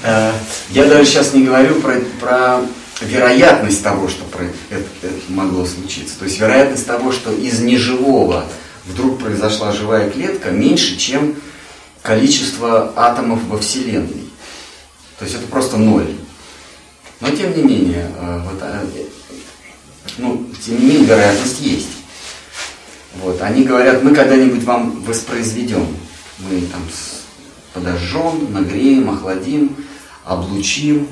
э, я даже сейчас не говорю про, про вероятность того, что про это, это могло случиться. То есть вероятность того, что из неживого вдруг произошла живая клетка, меньше, чем количество атомов во Вселенной. То есть это просто ноль. Но тем не менее, э, вот, э, ну, тем не менее вероятность есть. Вот, они говорят, мы когда-нибудь вам воспроизведем. Мы там подожжем, нагреем, охладим, облучим,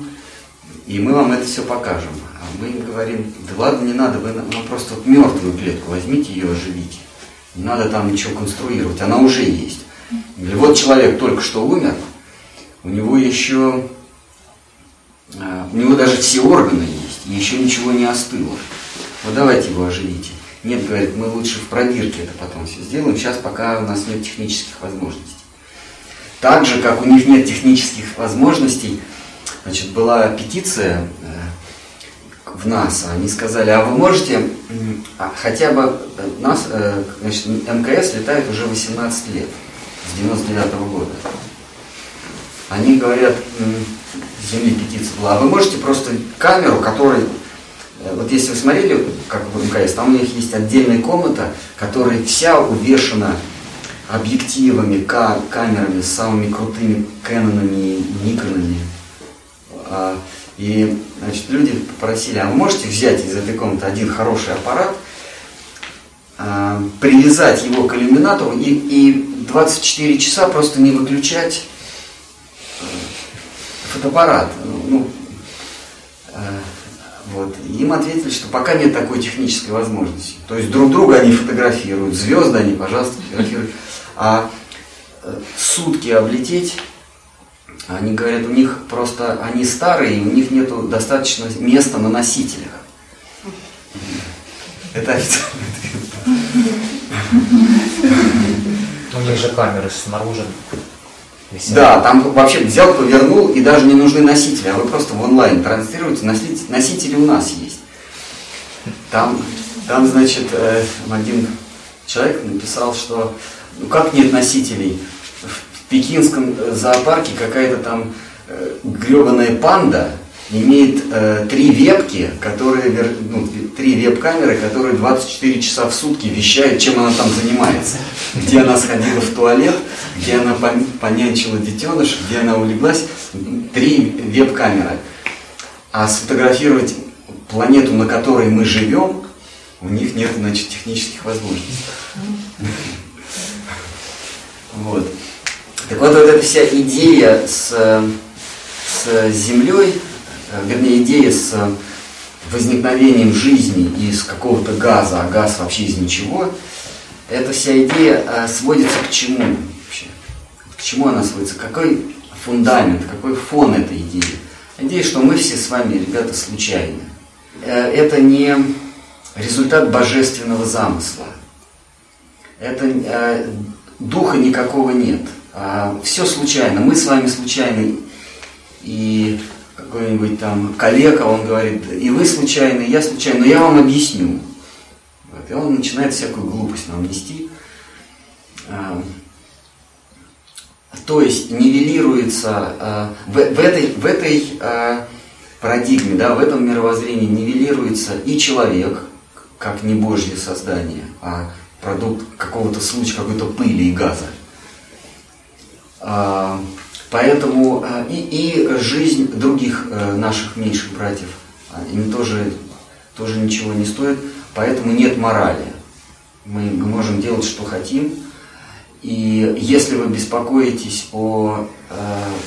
и мы вам это все покажем. А мы им говорим, да ладно, не надо, вы нам просто вот мертвую клетку возьмите, ее оживите. Не надо там ничего конструировать, она уже есть. Или вот человек только что умер, у него еще, а, у него даже все органы есть, еще ничего не остыло. Вот давайте его оживите. Нет, говорит, мы лучше в пробирке это потом все сделаем, сейчас пока у нас нет технических возможностей. Так же, как у них нет технических возможностей, значит, была петиция э, в НАСА, они сказали, а вы можете а хотя бы, э, нас, э, значит, МКС летает уже 18 лет, с 99 -го года. Они говорят, Земли петиция была, а вы можете просто камеру, которой Э, вот если вы смотрели, как в МКС, там у них есть отдельная комната, которая вся увешана объективами, камерами, самыми крутыми Кэнонами, Никонами. И значит, люди попросили, а вы можете взять из этой комнаты один хороший аппарат, а, привязать его к иллюминатору и, и 24 часа просто не выключать э, фотоаппарат. Ну, э, вот. им ответили, что пока нет такой технической возможности. То есть друг друга они фотографируют, звезды они, пожалуйста, фотографируют. А э, сутки облететь, они говорят, у них просто, они старые, и у них нет достаточно места на носителях. Это официальный У них же камеры снаружи Висят. Да, там вообще взял, повернул, и даже не нужны носители, а вы просто в онлайн транслируете, носители, носители у нас есть. Там, там значит, э, один человек написал, что ну как нет носителей? Пекинском э, зоопарке какая-то там э, гребаная панда, имеет э, три вебки, которые, ну, три веб-камеры, которые 24 часа в сутки вещают, чем она там занимается. Где она сходила в туалет, где она понянчила детеныш, где она улеглась. Три веб-камеры. А сфотографировать планету, на которой мы живем, у них нет, значит, технических возможностей. Вот. Так вот, вот эта вся идея с, с Землей, Э, вернее, идея с э, возникновением жизни из какого-то газа, а газ вообще из ничего, эта вся идея э, сводится к чему вообще? К чему она сводится? Какой фундамент, какой фон этой идеи? Идея, что мы все с вами, ребята, случайны. Это не результат божественного замысла. Это духа никакого нет. А все случайно. Мы с вами случайны. И какой-нибудь там коллега, он говорит, и вы случайно, и я случайно, но я вам объясню. Вот, и он начинает всякую глупость нам нести. А, то есть нивелируется а, в, в этой, в этой парадигме, да, в этом мировоззрении нивелируется и человек, как не Божье создание, а продукт какого-то случая, какой-то пыли и газа. Поэтому э, и, и жизнь других э, наших меньших братьев, а, им тоже, тоже ничего не стоит, поэтому нет морали. Мы, можем делать, что хотим. И если вы беспокоитесь о э,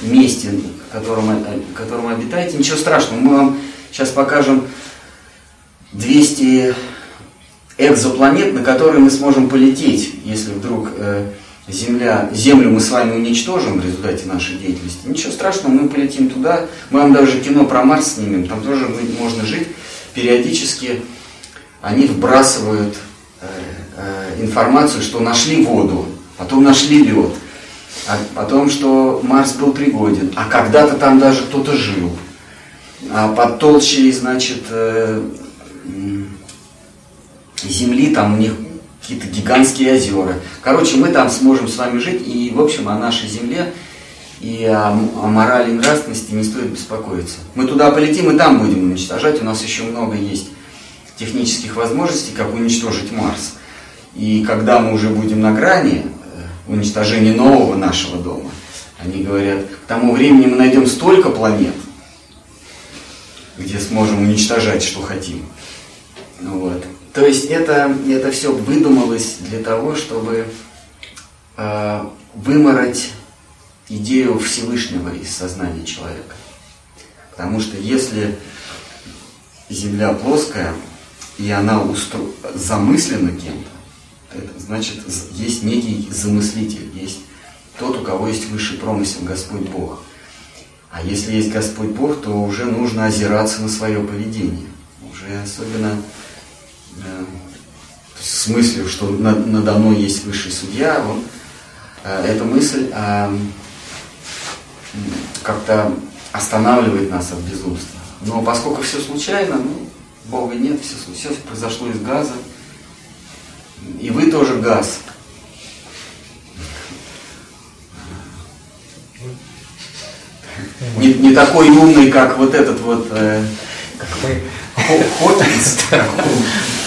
месте, в котором, э, в котором обитаете, ничего страшного. Мы вам сейчас покажем 200 экзопланет, на которые мы сможем полететь, если вдруг Земля, Землю мы с вами уничтожим в результате нашей деятельности, ничего страшного, мы полетим туда, мы вам даже кино про Марс снимем, там тоже можно жить. Периодически они вбрасывают э, э, информацию, что нашли воду, потом нашли лед, а потом, что Марс был пригоден, а когда-то там даже кто-то жил. А под толщей, значит, э, Земли там у них какие-то гигантские озера. Короче, мы там сможем с вами жить, и, в общем, о нашей земле и о, о морали и нравственности не стоит беспокоиться. Мы туда полетим и там будем уничтожать. У нас еще много есть технических возможностей, как уничтожить Марс. И когда мы уже будем на грани э, уничтожения нового нашего дома, Они говорят, к тому времени мы найдем столько планет, где сможем уничтожать, что хотим. Ну вот. То есть это, это все выдумалось для того, чтобы э, вымороть идею Всевышнего из сознания человека. Потому что если Земля плоская, и она устро... замыслена кем-то, это значит, есть некий замыслитель, есть тот, у кого есть высший промысел, Господь Бог. А если есть Господь Бог, то уже нужно озираться на свое поведение. Уже особенно с мыслью, что надо мной есть высший судья, он, э, эта мысль э, как-то останавливает нас от безумства. Но поскольку все случайно, ну, Бога нет, все, все произошло из газа. И вы тоже газ. Не, не такой умный, как вот этот вот э, Хокинс. (laughs)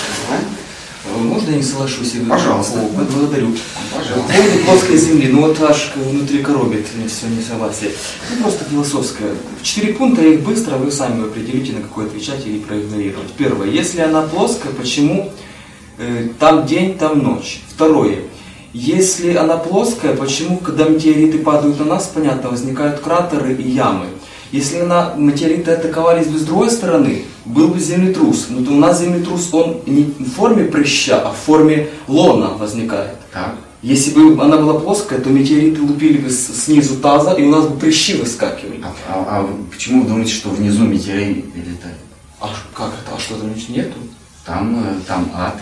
Можно я не соглашусь? Пожалуйста. О, благодарю. Пожалуйста. По поводу плоской земли, ну вот аж внутри коробит все не согласие. Ну просто философское. Четыре пункта, их быстро, вы сами определите, на какой отвечать или проигнорировать. Первое. Если она плоская, почему э, там день, там ночь? Второе. Если она плоская, почему, когда метеориты падают на нас, понятно, возникают кратеры и ямы? Если на метеориты атаковались бы с другой стороны, был бы землетрус. Но то у нас землетрус, он не в форме прыща, а в форме лона возникает. Так. Если бы она была плоская, то метеориты лупили бы снизу таза, и у нас бы прыщи выскакивали. А, а, а почему вы думаете, что внизу метеориты летают? А как это? А что там нету? Там, э, там ад.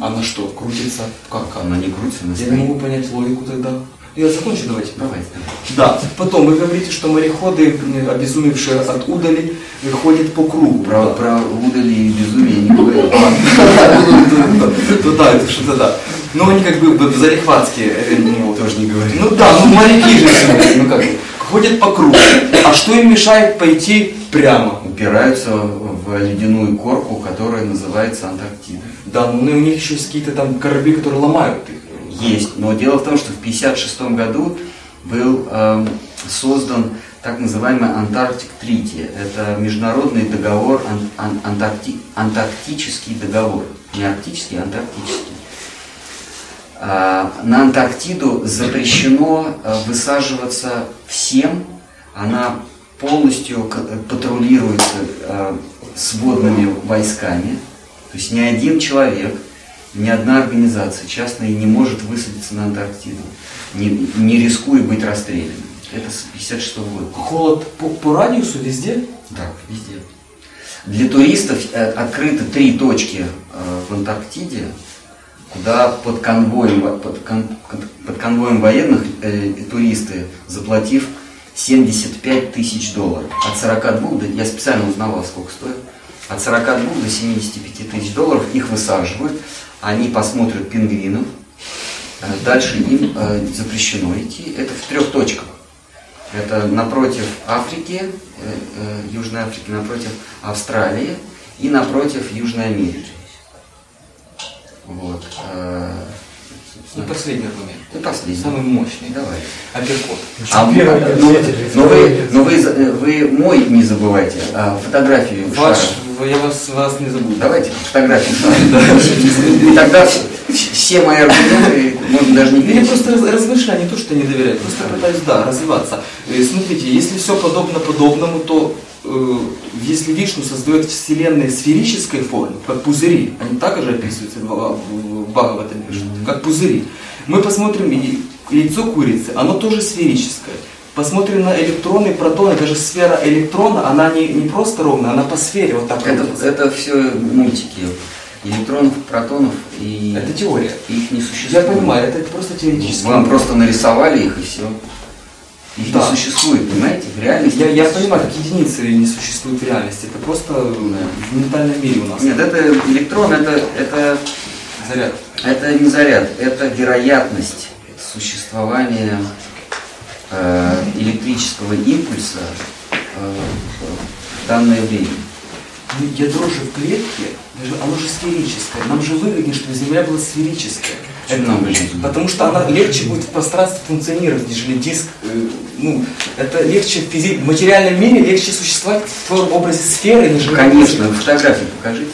Она что, крутится? Как? Она не крутится, она Я стоит. не могу понять логику тогда. Я закончу, давайте. Давайте. Да. Потом вы говорите, что мореходы, обезумевшие от удали, ходят по кругу. Про, Да. про удали и безумие не говорю. Ну (laughs) да, это что-то да. Но они как бы залихватские. э, ну, Тоже не говорю. Ну да, ну моряки же, ну как, бы, ходят по кругу. А что им мешает пойти прямо? Упираются в ледяную корку, которая называется Антарктида. Да, ну у них еще есть какие-то там корабли, которые ломают их. Есть, но дело в том, что в 1956 году был эм, создан так называемый Антарктик Трити. Это международный договор, ан- ан- антаркти- антарктический договор. Не арктический, а антарктический. А, на Антарктиду запрещено э, высаживаться всем. Она полностью э, патрулируется э, с водными войсками. То есть ни один человек, ни одна организация частная не может высадиться на Антарктиду, не, не рискуя быть расстрелянным. Это с 56 года. Холод по, по радиусу везде? Так, везде. Для туристов э, открыты три точки э, в Антарктиде, куда под конвоем, во- под, кон- под конвоем военных э, туристы, заплатив 75 тысяч долларов, от 42 до, я специально узнавал, сколько стоит, от 42 до 75 тысяч долларов их высаживают, они посмотрят пингвинов, э, дальше им э, запрещено идти, это в трех точках. Это напротив Африки, э, Южной Африки, напротив Австралии и напротив Южной Америки. Вот. Э, И последний аргумент. И последний. Самый мощный. Давай. Апперкот. А, ну, но второй вы, но вы, э, вы мой не забывайте, а фотографию Ваш, шара. я вас, вас не забуду. Давайте фотографию. (laughs) И тогда все мои аргументы можно даже не Я перечислить. просто раз- размышляю, не то, что не доверяю, просто пытаюсь, да, развиваться. Э, Смотрите, если все подобно подобному, то э, если Вишну создает вселенные сферической формы, как пузыри, они также описываются в, Бхагаватам, как пузыри. Мы посмотрим яйцо курицы, оно тоже сферическое. Посмотрим на электроны, протоны, даже сфера электрона, она не, не просто ровная, она по сфере вот так Это, крутится. это все мультики. Электронов, протонов и Это теория. их не существует. Я понимаю, это просто теоретически. Вам просто нарисовали их и все. Их Да. не существует, понимаете? В реальности. Я, я понимаю, как единицы не существуют в реальности. Это просто в ментальном мире у нас. Нет, это электрон, это, это, Заряд. это не заряд, это вероятность существования э, электрического импульса э, в данное время. Ну, Ядро же в клетке, оно же сферическое. Нам же выгоднее, чтобы Земля была сферическая. Очень много жизни. Потому что она легче будет в пространстве функционировать, нежели диск. Э, Ну, это легче в, физи- в материальном мире легче существовать в твоем образе сферы, нежели... Конечно, фотографии покажите.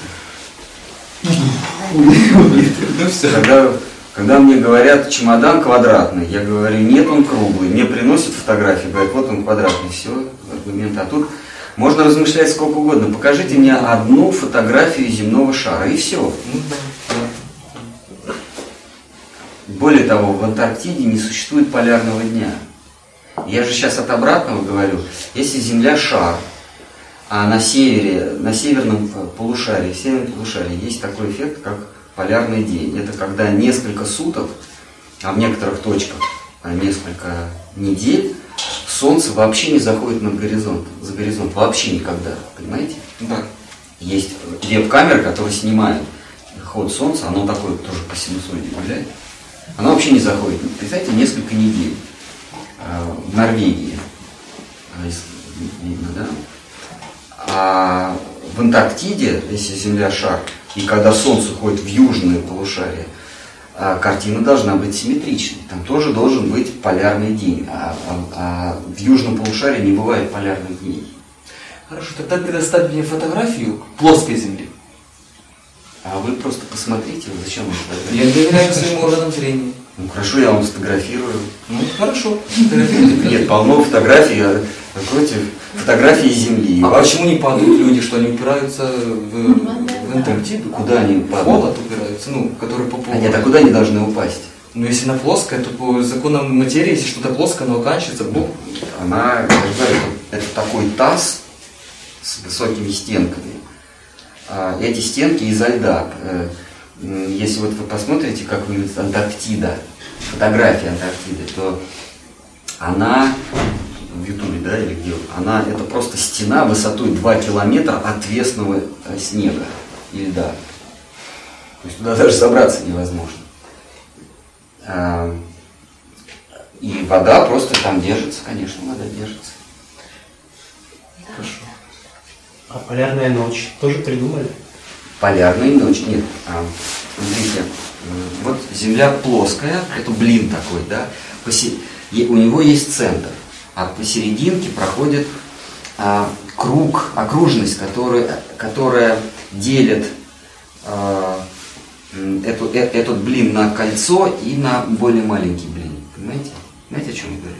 Ну все. Когда, когда мне говорят чемодан квадратный, я говорю, нет, он круглый. Мне приносят фотографии, говорят, вот он квадратный, все, аргумент. А тут можно размышлять сколько угодно. Покажите мне одну фотографию земного шара, и все. Ну. Более того, в Антарктиде не существует полярного дня. Я же сейчас от обратного говорю. Если Земля шар, а на севере, на северном полушарии, в северном полушарии есть такой эффект, как полярный день. Это когда несколько суток, а в некоторых точках а, несколько недель, Солнце вообще не заходит над горизонт, за горизонт, вообще никогда, понимаете? Да. Есть веб-камера, которая снимает ход Солнца, оно такое тоже по синусоиде гуляет. Оно вообще не заходит. Представьте, несколько недель в Норвегии. А, Видно, да? А в Антарктиде, если Земля шар, и когда Солнце ходит в южное полушарие, а, картина должна быть симметричной. Там тоже должен быть полярный день. А, а- а в южном полушарии не бывает полярных дней. Хорошо, тогда предоставь мне фотографию плоской Земли. А вы просто посмотрите, зачем вы Я доверяю своим органам зрения. Ну хорошо, я вам сфотографирую. Ну, хорошо. Фотографируйте. (laughs) Нет, полно фотографий, а, напротив, фотографии Земли. А почему не падают люди, что они упираются в, в Антарктиду? Куда они падают? холод упираются, ну, который по А полу. нет, а куда они должны упасть? Но если она плоская, то по законам материи, если что-то плоское, оно оканчивается, бум. Она, я говорю, это, это такой таз с высокими стенками. А, эти стенки изо льда. Если вот вы посмотрите, как выглядит Антарктида, фотография Антарктиды, то она в Ютубе, да, или где, она это просто стена высотой 2 километра отвесного э, снега и льда. То есть туда даже забраться невозможно. И вода просто там держится, конечно, вода держится. А полярная ночь тоже придумали? Полярная ночь. Нет, а, смотрите, вот Земля плоская, это блин такой, да, посе- у него есть центр, а посерединке проходит а, круг, окружность, которая, которая делит а, эту, э- этот блин на кольцо и на более маленький блин. Понимаете? Знаете, о чем я говорю?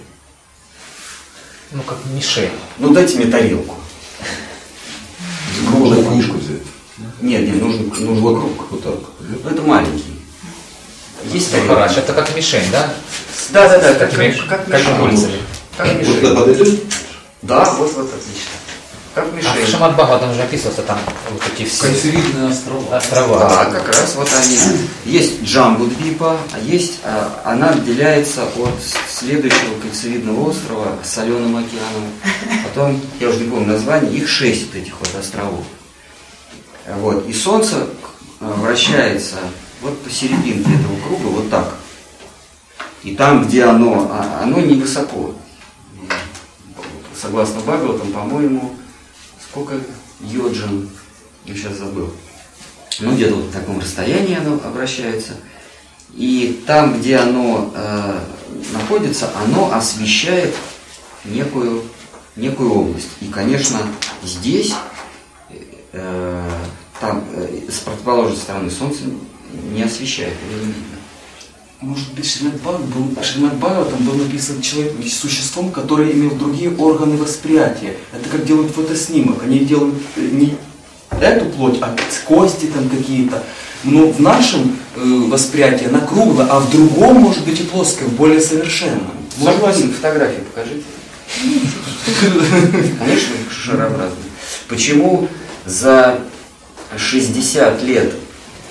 Ну, как мишень. Ну, дайте мне тарелку. Можно книжку взять. Нет, нет, нужен, нужен Вот, круг. вот так. Ну, это маленький. Есть тарелка? Хараш, это как мишень, да? Да, да, да, как, как, как как мишень. кольцами. Как Вот мишень. так подойдет? Да, вот, вот, отлично. Как А в мишень. Шамат-Бага там же описывался там вот эти все Кольцевидные острова. острова. Да, как раз вот они. Есть Джамбудвипа, а есть, а, она отделяется от следующего кольцевидного острова соленым океаном. Потом, я уже не помню название, их шесть вот этих вот островов. Вот. И Солнце э, вращается вот посерединке этого круга, вот так. И там, где оно, а, оно невысоко. Согласно Бхагаватам, по-моему, сколько йоджин, я сейчас забыл. Ну, где-то вот в таком расстоянии оно обращается. И там, где оно э, находится, оно освещает некую, некую область. И, конечно, здесь, э, там, э, с противоположной стороны Солнце не освещает, его не видно. Может быть, Шримад Бхагават был, Шримад Бхагаватам был написан человек, существом, которое имел другие органы восприятия. Это как делают фотоснимок. Они делают э, не эту плоть, а кости там какие-то. Но в нашем э, восприятии она круглая, а в другом может быть и плоская, более совершенном. Может Согласен, фотографии покажите. Конечно, шарообразные. Почему за 60 лет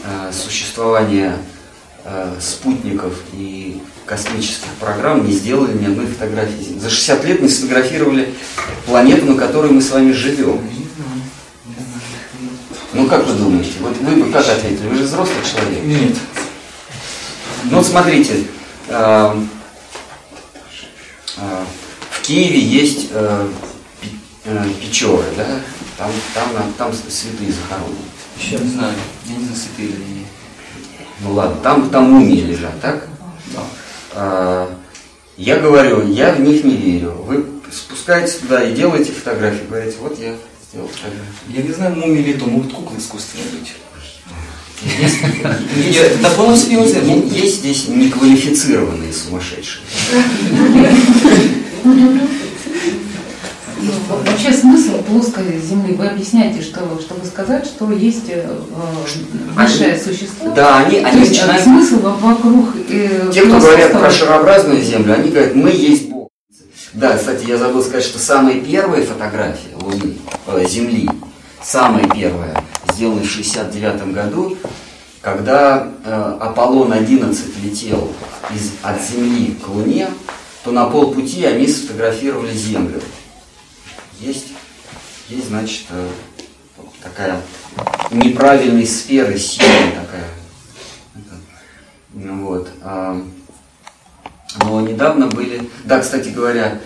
э, существования э, спутников и космических программ не сделали ни одной фотографии? За 60 лет не сфотографировали планету, на которой мы с вами живем. Ну как вы думаете? Вот вы бы как ответили? Вы же взрослый человек. Нет. Ну вот смотрите, эм, э, в Киеве есть э, э, Печоры, да? Там, там, на- там святые захоронены. Еще не знаю. Я не знаю, святые или нет. Ну ладно, там, там мумии лежат, так? Да. А, я говорю, я в них не верю. Вы спускаетесь туда и делаете фотографии, говорите, вот я сделал фотографию. Я не знаю, мумии ли это, могут куклы искусственные быть. На полном серьезе. Есть здесь неквалифицированные сумасшедшие. (laughs) Во- Вообще смысл плоской Земли вы объясняете, что, чтобы сказать, что есть э, высшее существо. Да, они, они есть, начинают... смысл во- вокруг э, Те, кто говорят про шарообразную Землю, они говорят, мы есть Бог. Да, кстати, я забыл сказать, что самые первые фотографии Луны, э, Земли, самая первая, сделаны в 69 году, когда э, Аполлон-11 летел из, от Земли к Луне, то на полпути они сфотографировали Землю. Есть, есть значит, э, такая неправильной сферы синая такая. Вот. а, Но недавно были... Да, кстати говоря,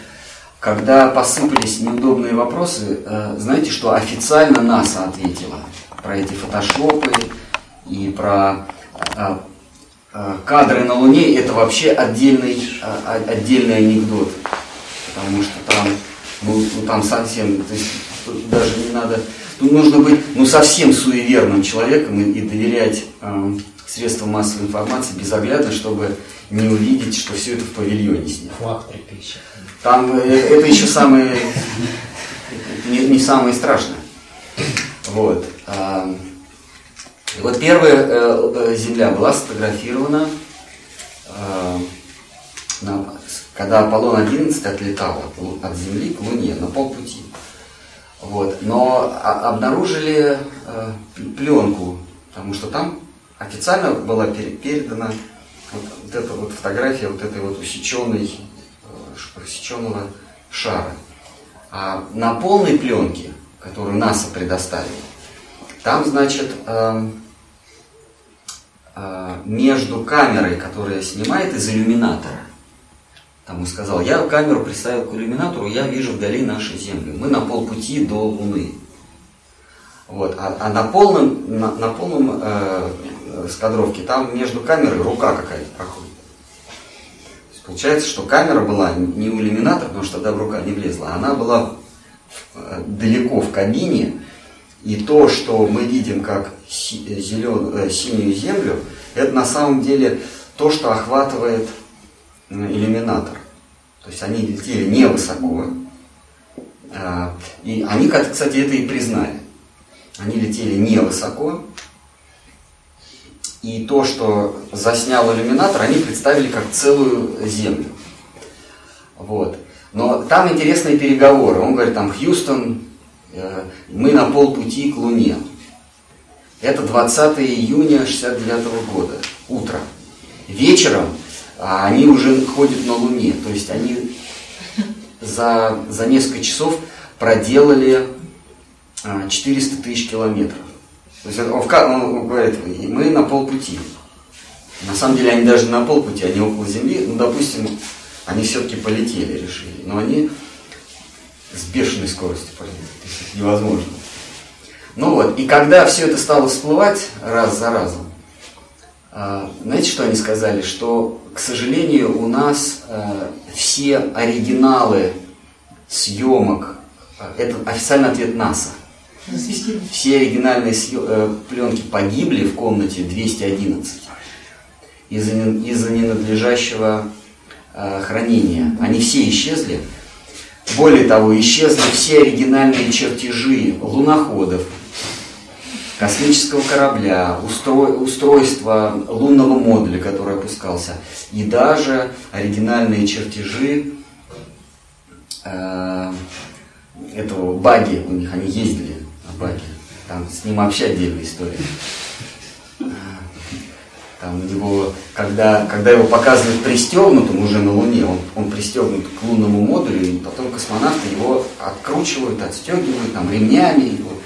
когда посыпались неудобные вопросы, э, знаете, что официально НАСА ответила про эти фотошопы и про э, кадры на Луне. Это вообще отдельный, отдельный анекдот. Потому что там, ну, ну, там совсем, то есть тут даже не надо... Тут нужно быть ну, совсем суеверным человеком и, и доверять э, средствам массовой информации безоглядно, чтобы не увидеть, что все это в павильоне снято. Флаг припищет. Там э, это еще самое, не, не самое страшное. Вот. и вот первая э, э, Земля была сфотографирована, э, на- когда Аполлон-11 отлетал от, от Земли к Луне на полпути. Вот. Но а- обнаружили э, пленку, потому что там официально была пере- передана вот, вот эта вот фотография вот этой вот усеченной, э, усеченного шара. А на полной пленке, которую НАСА предоставила, там, значит, эм, э, между камерой, которая снимает из иллюминатора, там он сказал, я камеру приставил к иллюминатору, я вижу вдали нашу Землю. Мы на полпути до Луны. Вот. А, а на полном, на, на полном э, скадровке там между камерой рука какая-то проходит. Получается, что камера была не у иллюминатора, потому что тогда в рука не влезла, она была э, далеко в кабине, и то, что мы видим как э, зелен- э, синюю землю, это на самом деле то, что охватывает иллюминатор. То есть они летели невысоко. А, И они, кстати, это и признали. Они летели невысоко. И то, что заснял иллюминатор, они представили как целую Землю. Вот. Но там интересные переговоры. Он говорит, там, Хьюстон, э, мы на полпути к Луне. Это 20 июня 69 года, утро. Вечером а, они уже ходят на Луне. То есть они за, за несколько часов проделали а, 400 тысяч километров. То есть он, он говорит, «И мы на полпути. На самом деле они даже на полпути, они около Земли. Ну, допустим, они все-таки полетели, решили. Но они с бешеной скоростью полетели. То есть это невозможно. Ну вот, и когда все это стало всплывать раз за разом, а, знаете, что они сказали? Что, к сожалению, у нас э, все оригиналы съемок, э, это официальный ответ НАСА, все оригинальные съё- э, пленки погибли в комнате 211 из-за из-за ненадлежащего э, хранения. Они все исчезли. Более того, исчезли все оригинальные чертежи луноходов, космического корабля, устро- устройства лунного модуля, который опускался, и даже оригинальные чертежи э, этого баги у них, они ездили на баги. Там с ним вообще отдельная история. Там у него, когда, когда его показывают пристегнутым уже на Луне, он, он пристегнут к лунному модулю, и потом космонавты его откручивают, отстегивают там ремнями его.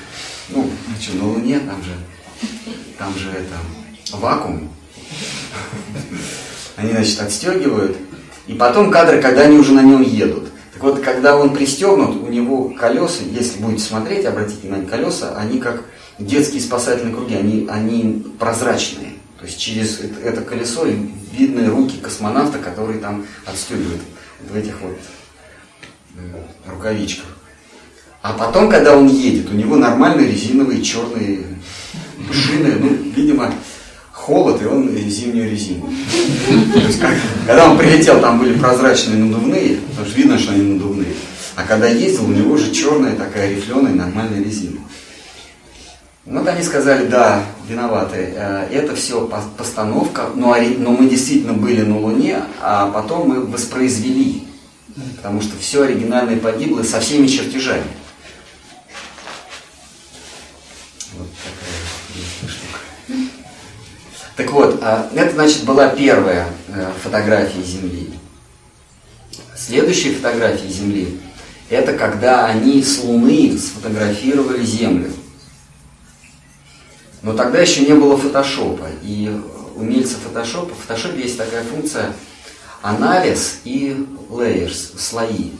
Ну, а что, на Луне там же, там же это вакуум. Они, значит, отстегивают. И потом кадры, когда они уже на нем едут. Так вот, когда он пристегнут, у него колеса, если будете смотреть, обратите внимание, колеса, они как детские спасательные круги, они, они прозрачные. То есть через это, это колесо видны руки космонавта, который там отстегивает в этих вот э, рукавичках. А потом, когда он едет, у него нормальные резиновые черные шины, ну, видимо, холод, и он зимнюю резину. То есть, как, когда он прилетел, там были прозрачные надувные, потому что видно, что они надувные. А когда ездил, у него уже черная такая рифленая нормальная резина. Вот они сказали, да, виноваты, э, это все постановка, но, но мы действительно были на Луне, а потом мы воспроизвели, потому что все оригинальное погибло со всеми чертежами. Вот такая штука. Так вот, а, это, значит, была первая э, фотография Земли. Следующая фотография Земли – это когда они с Луны сфотографировали Землю. Но тогда еще не было фотошопа. И умельцы фотошопа, в фотошопе есть такая функция анализ и layers, слои.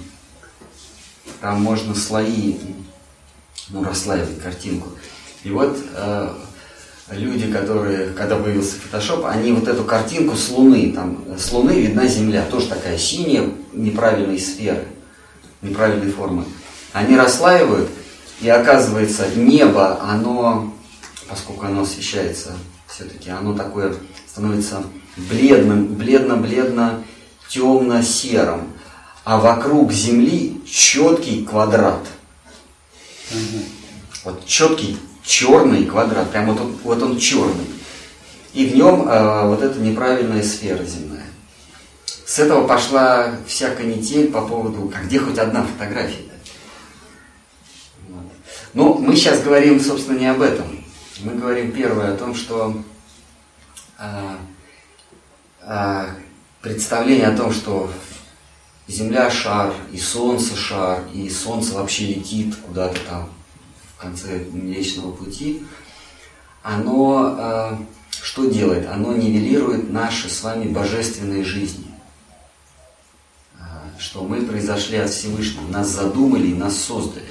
Там можно слои, ну, расслаивать картинку. И вот э, люди, которые, когда появился фотошоп, они вот эту картинку с Луны, там, с Луны видна Земля, тоже такая синяя, неправильной сферы, неправильной формы. Они расслаивают, и оказывается, небо, оно поскольку оно освещается все-таки, оно такое становится бледным, бледно-бледно, темно-серым, а вокруг Земли четкий квадрат. Вот четкий черный квадрат, прям вот он, вот он черный. И в нем э, вот эта неправильная сфера земная. С этого пошла вся канитель по поводу, а где хоть одна фотография. Вот. Но мы сейчас говорим, собственно, не об этом мы говорим первое о том, что а, а, представление о том, что Земля шар, и Солнце шар, и Солнце вообще летит куда-то там конце Млечного Пути, оно а, что делает? Оно нивелирует наши с вами божественные жизни. А, что мы произошли от Всевышнего, нас задумали и нас создали.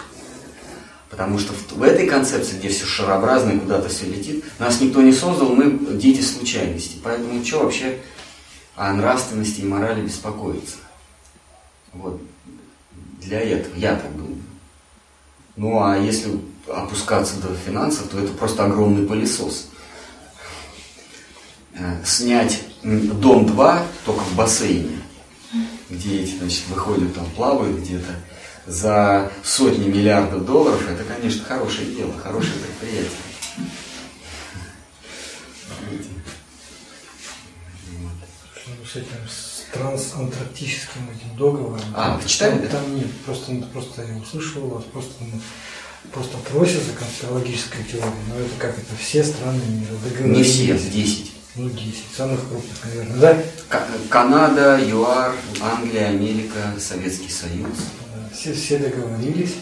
Потому что в, в этой концепции, где все шарообразно и куда-то все летит, нас никто не создал, мы дети случайности. Поэтому что вообще о нравственности и морали беспокоиться? Вот. Для этого, я так думаю. Ну а если опускаться до финансов, то это просто огромный пылесос. Э, снять дом 2 только в бассейне, где эти, значит, выходят, там плавают где-то, за сотни миллиардов долларов, это, конечно, хорошее дело, хорошее предприятие. Ну, с этим с трансантарктическим этим договором. А, вы читали? Там, там нет, просто, просто я услышал вас, просто, просто просится конспирологическая теория, но это как это, все страны мира договорились. Не все, 10. Ну, 10, самых крупных, наверное, да? Канада, ЮАР, Англия, Америка, Советский Союз все, все договорились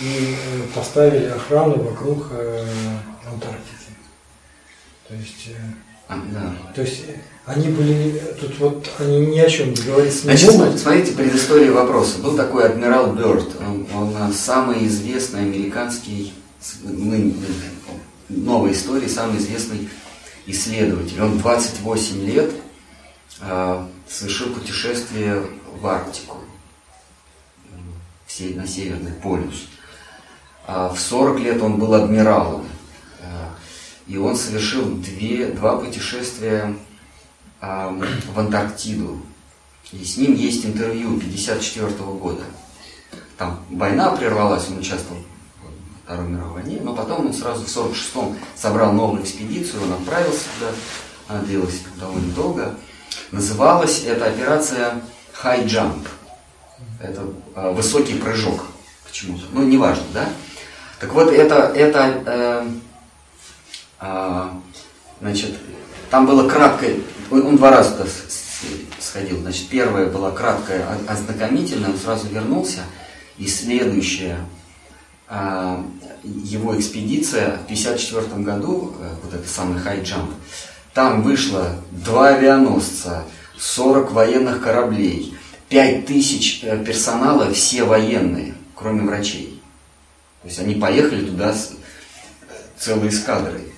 и э, поставили охрану вокруг э, Антарктики. То есть, э, а, да. то есть они были, тут вот они ни о чем договориться не Значит, могут. смотрите, предыстория вопроса. Был такой адмирал Бёрд, он, он самый известный американский, новой истории, самый известный исследователь. Он 28 лет э, совершил путешествие в Арктику на Северный полюс. А в 40 лет он был адмиралом. А, и он совершил две, два путешествия в Антарктиду. И с ним есть интервью 1954 года. Там война прервалась, он участвовал в Второй мировой войне, но потом он сразу в 46-м собрал новую экспедицию, он отправился туда, она длилась довольно долго. Называлась эта операция High Jump – это э, высокий прыжок почему-то. Ну, неважно, да? Так вот, это, это э, э, значит, там было краткое, он, два раза сходил. Значит, первая была краткая, ознакомительная, он сразу вернулся. И следующая э, его экспедиция в 1954 году, э, вот это самый jump, там вышло два авианосца, 40 военных кораблей, Пять тысяч э, персонала, все военные, кроме врачей. То есть они поехали туда с целой эскадрой.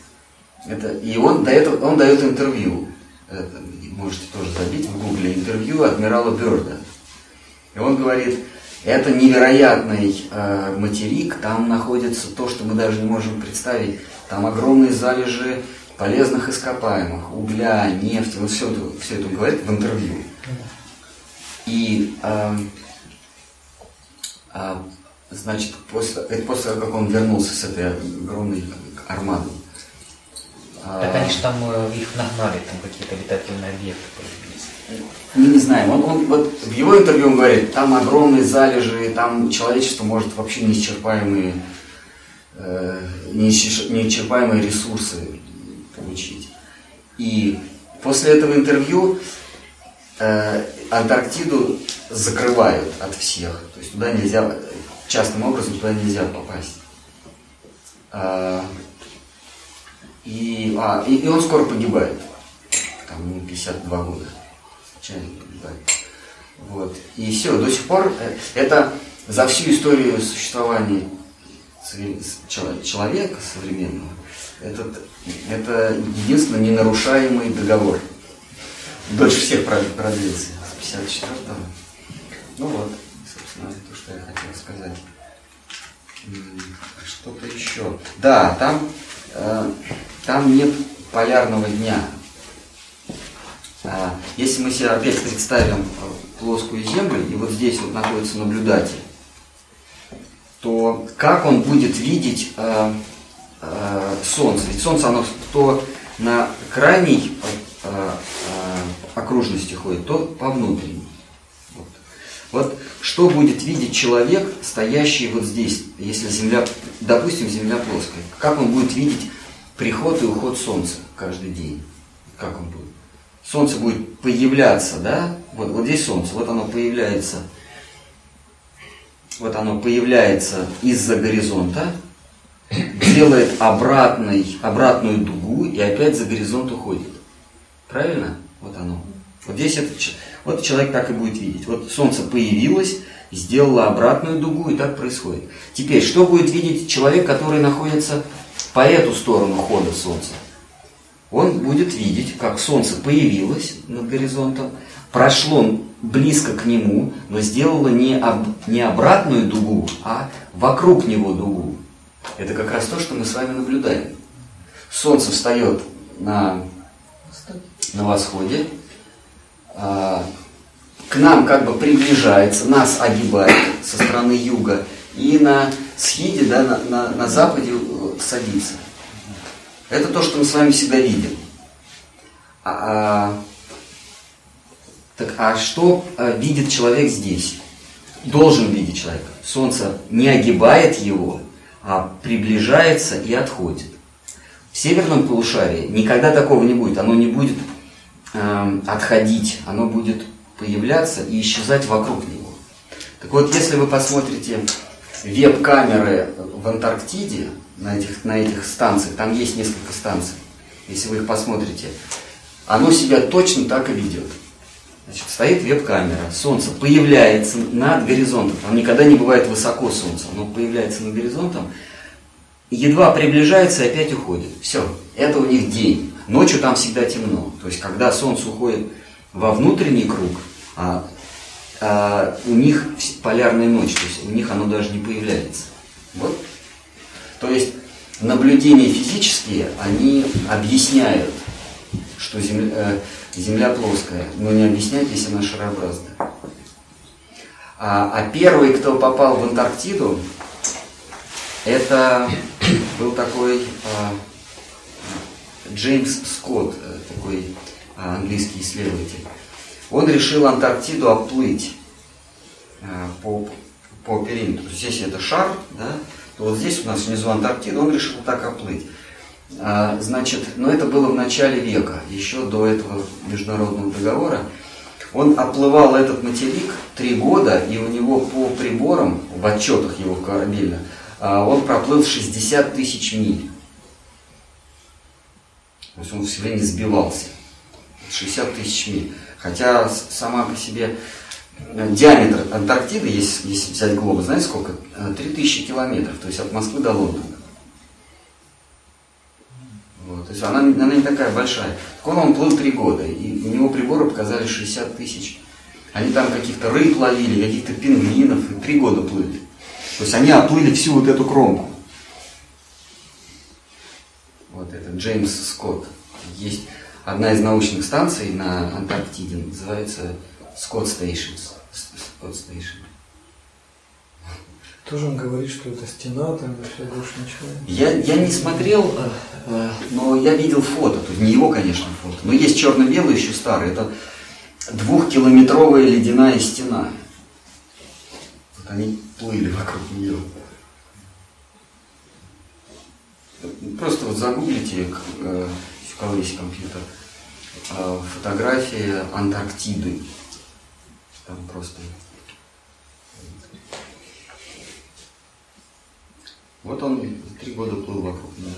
Это, и он дает, он дает интервью. Можете тоже забить в гугле интервью адмирала Бёрда. И он говорит, это невероятный э, материк, там находится то, что мы даже не можем представить. Там огромные залежи полезных ископаемых, угля, нефти, вот все все это он говорит в интервью. И э, э, значит, после, это после того, как он вернулся с этой огромной армадой. Так они же там э, их нагнали, там какие-то летательные объекты появились. Мы не знаем. Он, он, вот в его интервью он говорит, там огромные залежи, там человечество может вообще неисчерпаемые, э, неисчер- неисчерпаемые ресурсы получить. И после этого интервью э, Антарктиду закрывают от всех. То есть туда нельзя, частным образом туда нельзя попасть. А, и, а, и, и он скоро погибает. Там ему 52 года. Случайно погибает. Вот. И все, до сих пор э, это за всю историю существования человека современного, этот, это единственный ненарушаемый договор. Дольше всех прод- продлился, с 54-го. Ну вот, собственно, то, что я хотел сказать. М, Что-то еще. Да, там, э, там нет полярного дня. А, Если мы себе опять представим плоскую Землю, и вот здесь вот находится наблюдатель, то как он будет видеть э, э, Солнце? Ведь Солнце, оно то на крайней э, окружности ходит, то по внутренней. Вот. Вот что будет видеть человек, стоящий вот здесь, если Земля, допустим, Земля плоская, как он будет видеть приход и уход Солнца каждый день? Как он будет? Солнце будет появляться, да? Вот, вот здесь Солнце, вот оно появляется, вот оно появляется из-за горизонта, делает обратный, обратную дугу и опять за горизонт уходит. Правильно? Вот оно. Вот здесь это, вот человек так и будет видеть. Вот солнце появилось, сделало обратную дугу, и так происходит. Теперь, что будет видеть человек, который находится по эту сторону хода солнца? Он будет видеть, как солнце появилось над горизонтом, прошло близко к нему, но сделало не, об- не обратную дугу, а вокруг него дугу. Это как раз то, что мы с вами наблюдаем. Солнце встает на на восходе, а, к нам как бы приближается, нас огибает со стороны юга, и на схиде, да, на, на, на западе э, садится. Это то, что мы с вами всегда видим. А, а, так, а что а, видит человек здесь? Должен видеть человек. Солнце не огибает его, а приближается и отходит. В северном полушарии никогда такого не будет. Оно не будет эм, отходить, оно будет появляться и исчезать вокруг него. Так вот, если вы посмотрите веб-камеры в Антарктиде, на этих, на этих станциях, там есть несколько станций, если вы их посмотрите, оно себя точно так и ведет. Значит, стоит веб-камера, солнце появляется над горизонтом, там никогда не бывает высоко солнце, оно появляется над горизонтом, едва приближается и опять уходит. Все, это у них день. Ночью там всегда темно. То есть, когда солнце уходит во внутренний круг, а, а у них полярная ночь, то есть у них оно даже не появляется. Вот. То есть наблюдения физические, они объясняют, что земля, э, земля плоская, но не объясняют, если она шарообразная. А, а первый, кто попал в Антарктиду, это был такой а, Джеймс Скотт, э, такой а, английский исследователь. Он решил Антарктиду обплыть а, по, по периметру. Здесь это шар, да, то вот здесь у нас внизу Антарктида, он решил так оплыть. А, значит, но это было в начале века, еще до этого международного договора. Он оплывал этот материк три года, и у него по приборам, в отчетах его корабельных, а, он проплыл 60 тысяч миль. То есть он все время сбивался. 60 тысяч миль. Хотя сама по себе э, диаметр Антарктиды, если, если взять глобус, знаете сколько? Э, 3000 километров, то есть от Москвы до Лондона. Вот. То есть она, она не такая большая. Так он, он плыл три года, и у него приборы показали 60 тысяч. Они там каких-то рыб ловили, каких-то пингвинов, и три года плыли. То есть они оплыли всю вот эту кромку. Вот это Джеймс Скотт. Есть одна из научных станций на Антарктиде, называется Скотт Stations. Скотт Station. Тоже он говорит, что это стена, там все, больше ничего. Я, я не смотрел, э, э, но я видел фото, то есть не его, конечно, фото, но есть черно-белый еще старый, это двухкилометровая ледяная стена. Вот они плыли вокруг нее. Просто вот загуглите, к- если у кого есть компьютер, э, фотографии Антарктиды. Там просто Вот он три года плыл вокруг нее.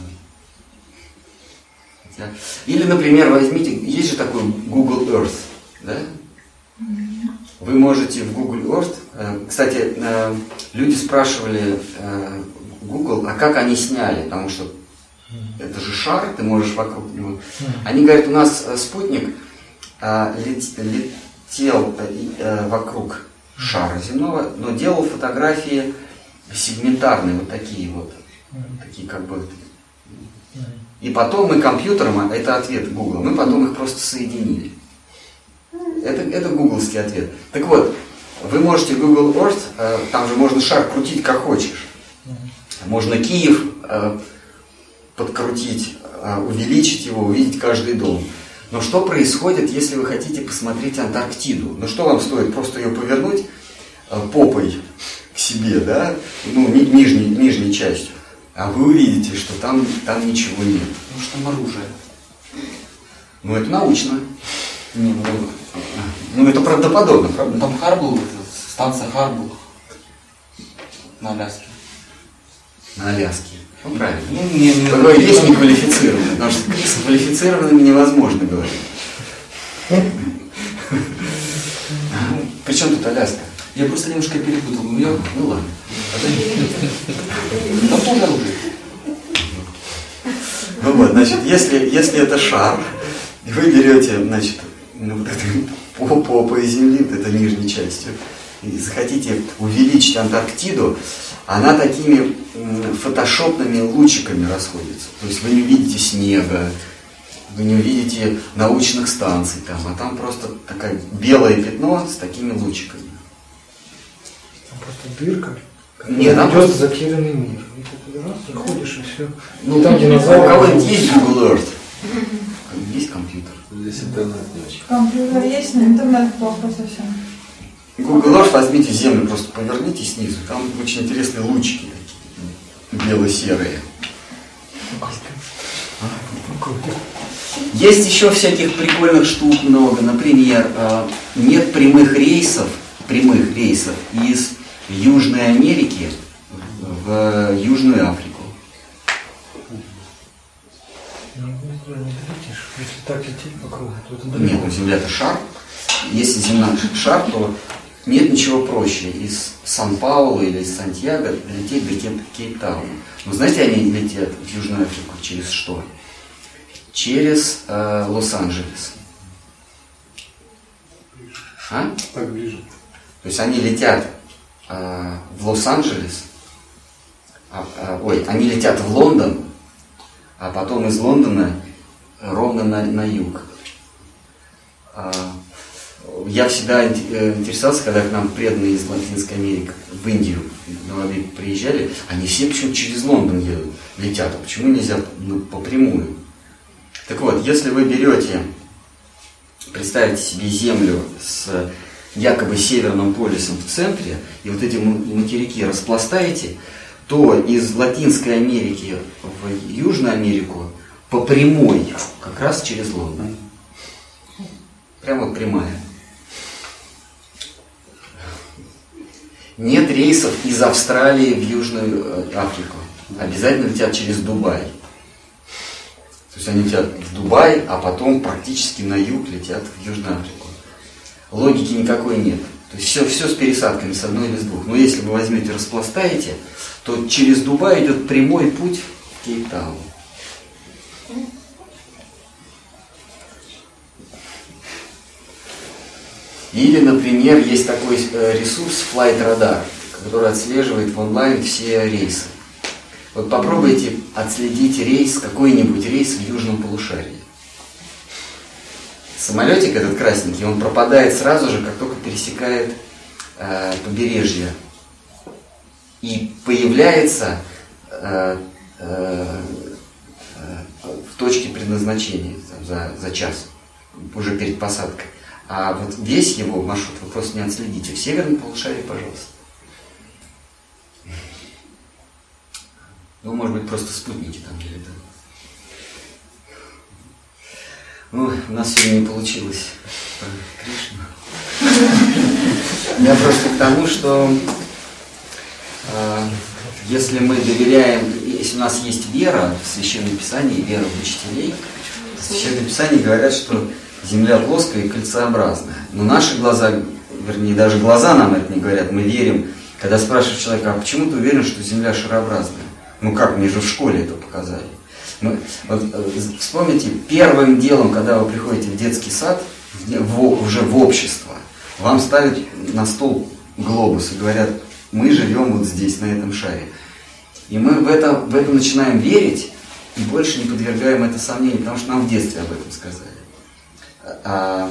Хотя- Или, например, возьмите, есть же такой Google Earth, да? Вы можете в Google Earth, э, кстати, э, люди спрашивали э, Google, а как они сняли, потому что это же шар, ты можешь вокруг него. Они говорят, у нас э, спутник э, лет- летел э, вокруг шара земного, но делал фотографии сегментарные, вот такие вот, такие как бы. И потом мы компьютером, а это ответ Google, мы потом их просто соединили. Это, это гугловский ответ. Так вот, вы можете Google Earth, там же можно шар крутить как хочешь. Можно Киев подкрутить, э, увеличить его, увидеть каждый дом. Но что происходит, если вы хотите посмотреть Антарктиду? Ну что вам стоит? Просто ее повернуть э, попой к себе, да? Ну, ни- нижней, нижней частью. А вы увидите, что там, там ничего нет. Потому что там оружие. Ну, это научно. Не, ну, Ну, это правдоподобно, ну, правда? там Харбл, это станция Харбл на Аляске. На Аляске. Ну, правильно. Ну, не, не, Такое есть неквалифицированное, потому что с квалифицированными невозможно говорить. Причем тут Аляска? Я просто немножко перепутал. Ну, я... Ну ладно. Там тоже оружие. Ну вот, значит, если, если это шар, и вы берете, значит, ну, вот эту (laughs) по- попой земли, вот этой нижней частью, захотите увеличить Антарктиду, она такими фотошопными лучиками расходится. То есть вы не увидите снега, вы не увидите научных станций там, а там просто такое белое пятно с такими лучиками. Там просто дырка. Нет, там идет просто- затерянный мир. И ты раз заходишь и все. Ну, там у динозавры. кого-нибудь есть Google Earth? Есть компьютер. Здесь интернет не очень. Компьютер есть, но интернет плохо совсем. Google Earth возьмите землю, просто поверните снизу. Там очень интересные лучики бело-серые. Есть еще всяких прикольных штук много. Например, э, нет прямых рейсов, прямых рейсов из Южной Америки в Южную Африку. Ну. Если так лететь по кругу, то это Нет, ну Земля-то шар. Если Земля шар, то нет ничего проще из Сан-Паула или из Сантьяго лететь до Кейп- Кейптауна. Но знаете, они летят в Южную Африку через что? Через э, Лос-Анджелес. А? Так ближе. То есть они летят э, в Лос-Анджелес, а, а, ой, они летят в Лондон, а потом из Лондона ровно на, на юг. А, я всегда э, интересовался, когда к нам преданные из Латинской Америки в Индию воде приезжали, они все почему-то через Лондон едут, летят. А почему нельзя ну, попрямую? Так вот, если вы берете представьте себе Землю с якобы северным полюсом в центре, и вот эти материки распластаете, то из Латинской Америки в Южную Америку по прямой, как раз через Лондон. Прямо вот прямая. Нет рейсов из Австралии в Южную э, Африку. Обязательно летят через Дубай. То есть они летят в Дубай, а потом практически на юг летят в Южную Африку. Логики никакой нет. То есть все, все с пересадками с одной или с двух. Но если вы возьмете, распластаете, то через Дубай идет прямой путь в Кейптаун. Или, например, есть такой э, ресурс Flight Radar, который отслеживает в онлайн все рейсы. Вот попробуйте отследить рейс, какой-нибудь рейс в южном полушарии. Самолетик этот красненький, он пропадает сразу же, как только пересекает э, побережье. И появляется э, э, э, в точке предназначения там, за, за час, уже перед посадкой. А вот весь его маршрут вы просто не отследите. В северном полушарии, пожалуйста. Ну, может быть, просто спутники там где-то. Ну, у нас сегодня не получилось про Кришну. Я просто к тому, что э, если мы доверяем, если у нас есть вера в Священном Писании, вера в учителей, в Священном Писании говорят, что Земля плоская и кольцеобразная. Но наши глаза, вернее, даже глаза нам это не говорят, мы верим. Когда спрашиваешь человека, а почему ты уверен, что Земля шарообразная? Ну как, мне же в школе это показали. Мы, вот, э, вспомните, первым делом, когда вы приходите в детский сад, в, уже в общество, вам ставят на стол глобус и говорят, мы живем вот здесь, на этом шаре. И мы в это, в это начинаем верить и больше не подвергаем это сомнению, потому что нам в детстве об этом сказали. А,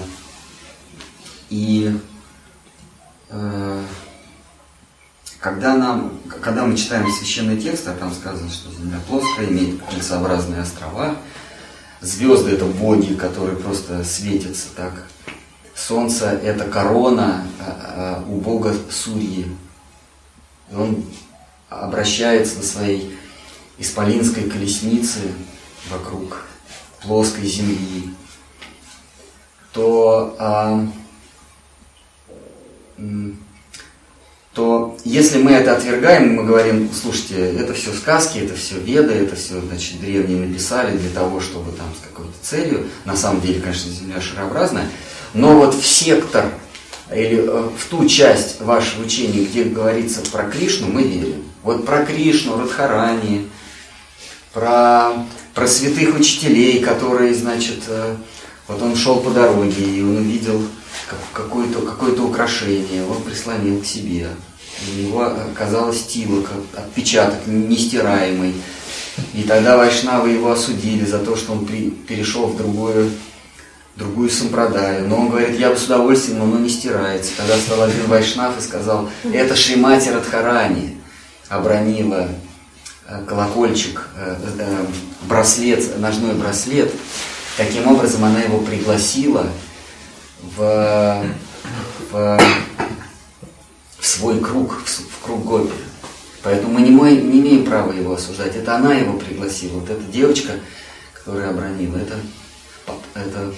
и а, когда, нам, когда мы читаем священные тексты, а там сказано, что Земля плоская, имеет кольцеобразные острова, звезды это боги, которые просто светятся так. Солнце это корона а, а, у бога Сурьи. И он обращается на своей исполинской колеснице вокруг плоской земли, то а, то если мы это отвергаем, мы говорим, слушайте, это все сказки, это все веды, это все, значит, древние написали для того, чтобы там с какой-то целью, на самом деле, конечно, Земля шарообразная, но вот в сектор или э, в ту часть вашего учения, где говорится про Кришну, мы верим. Вот про Кришну, Радхарани, про, про святых учителей, которые, значит, э, вот он шел по дороге, и он увидел какое-то какое украшение, он прислонил к себе. У него оказалось тилок, отпечаток нестираемый. И тогда вайшнавы его осудили за то, что он при, перешел в другую, другую сампрадаю. Но он говорит, я бы с удовольствием, но оно не стирается. Тогда стал один вайшнав и сказал, это Шримати Радхарани обронила э, колокольчик, э, э, браслет, ножной браслет. Таким образом, она его пригласила в, в, в свой круг, в, в круг Гопи. Поэтому мы не, мы не имеем права его осуждать. Это она его пригласила. Вот эта девочка, которая обронила, это, это,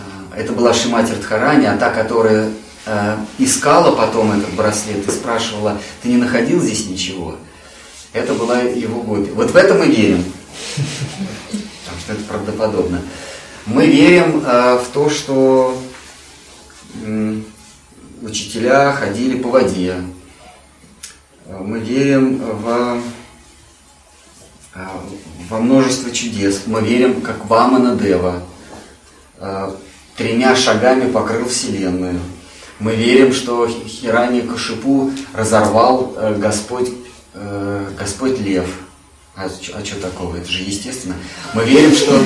а, это была Шимати Радхарани, а та, которая э, искала потом этот браслет и спрашивала, ты не находил здесь ничего? Это была его Гопи. Вот в это мы верим. Что это правдоподобно. Мы верим э, в то, что учителя ходили по воде. Мы верим в, во множество чудес. Мы верим, как Вамана Дева тремя шагами покрыл Вселенную. Мы верим, что Хирани Кашипу разорвал э, Господь, э, Господь Лев. А, а что такого? Это же естественно. Мы верим, что,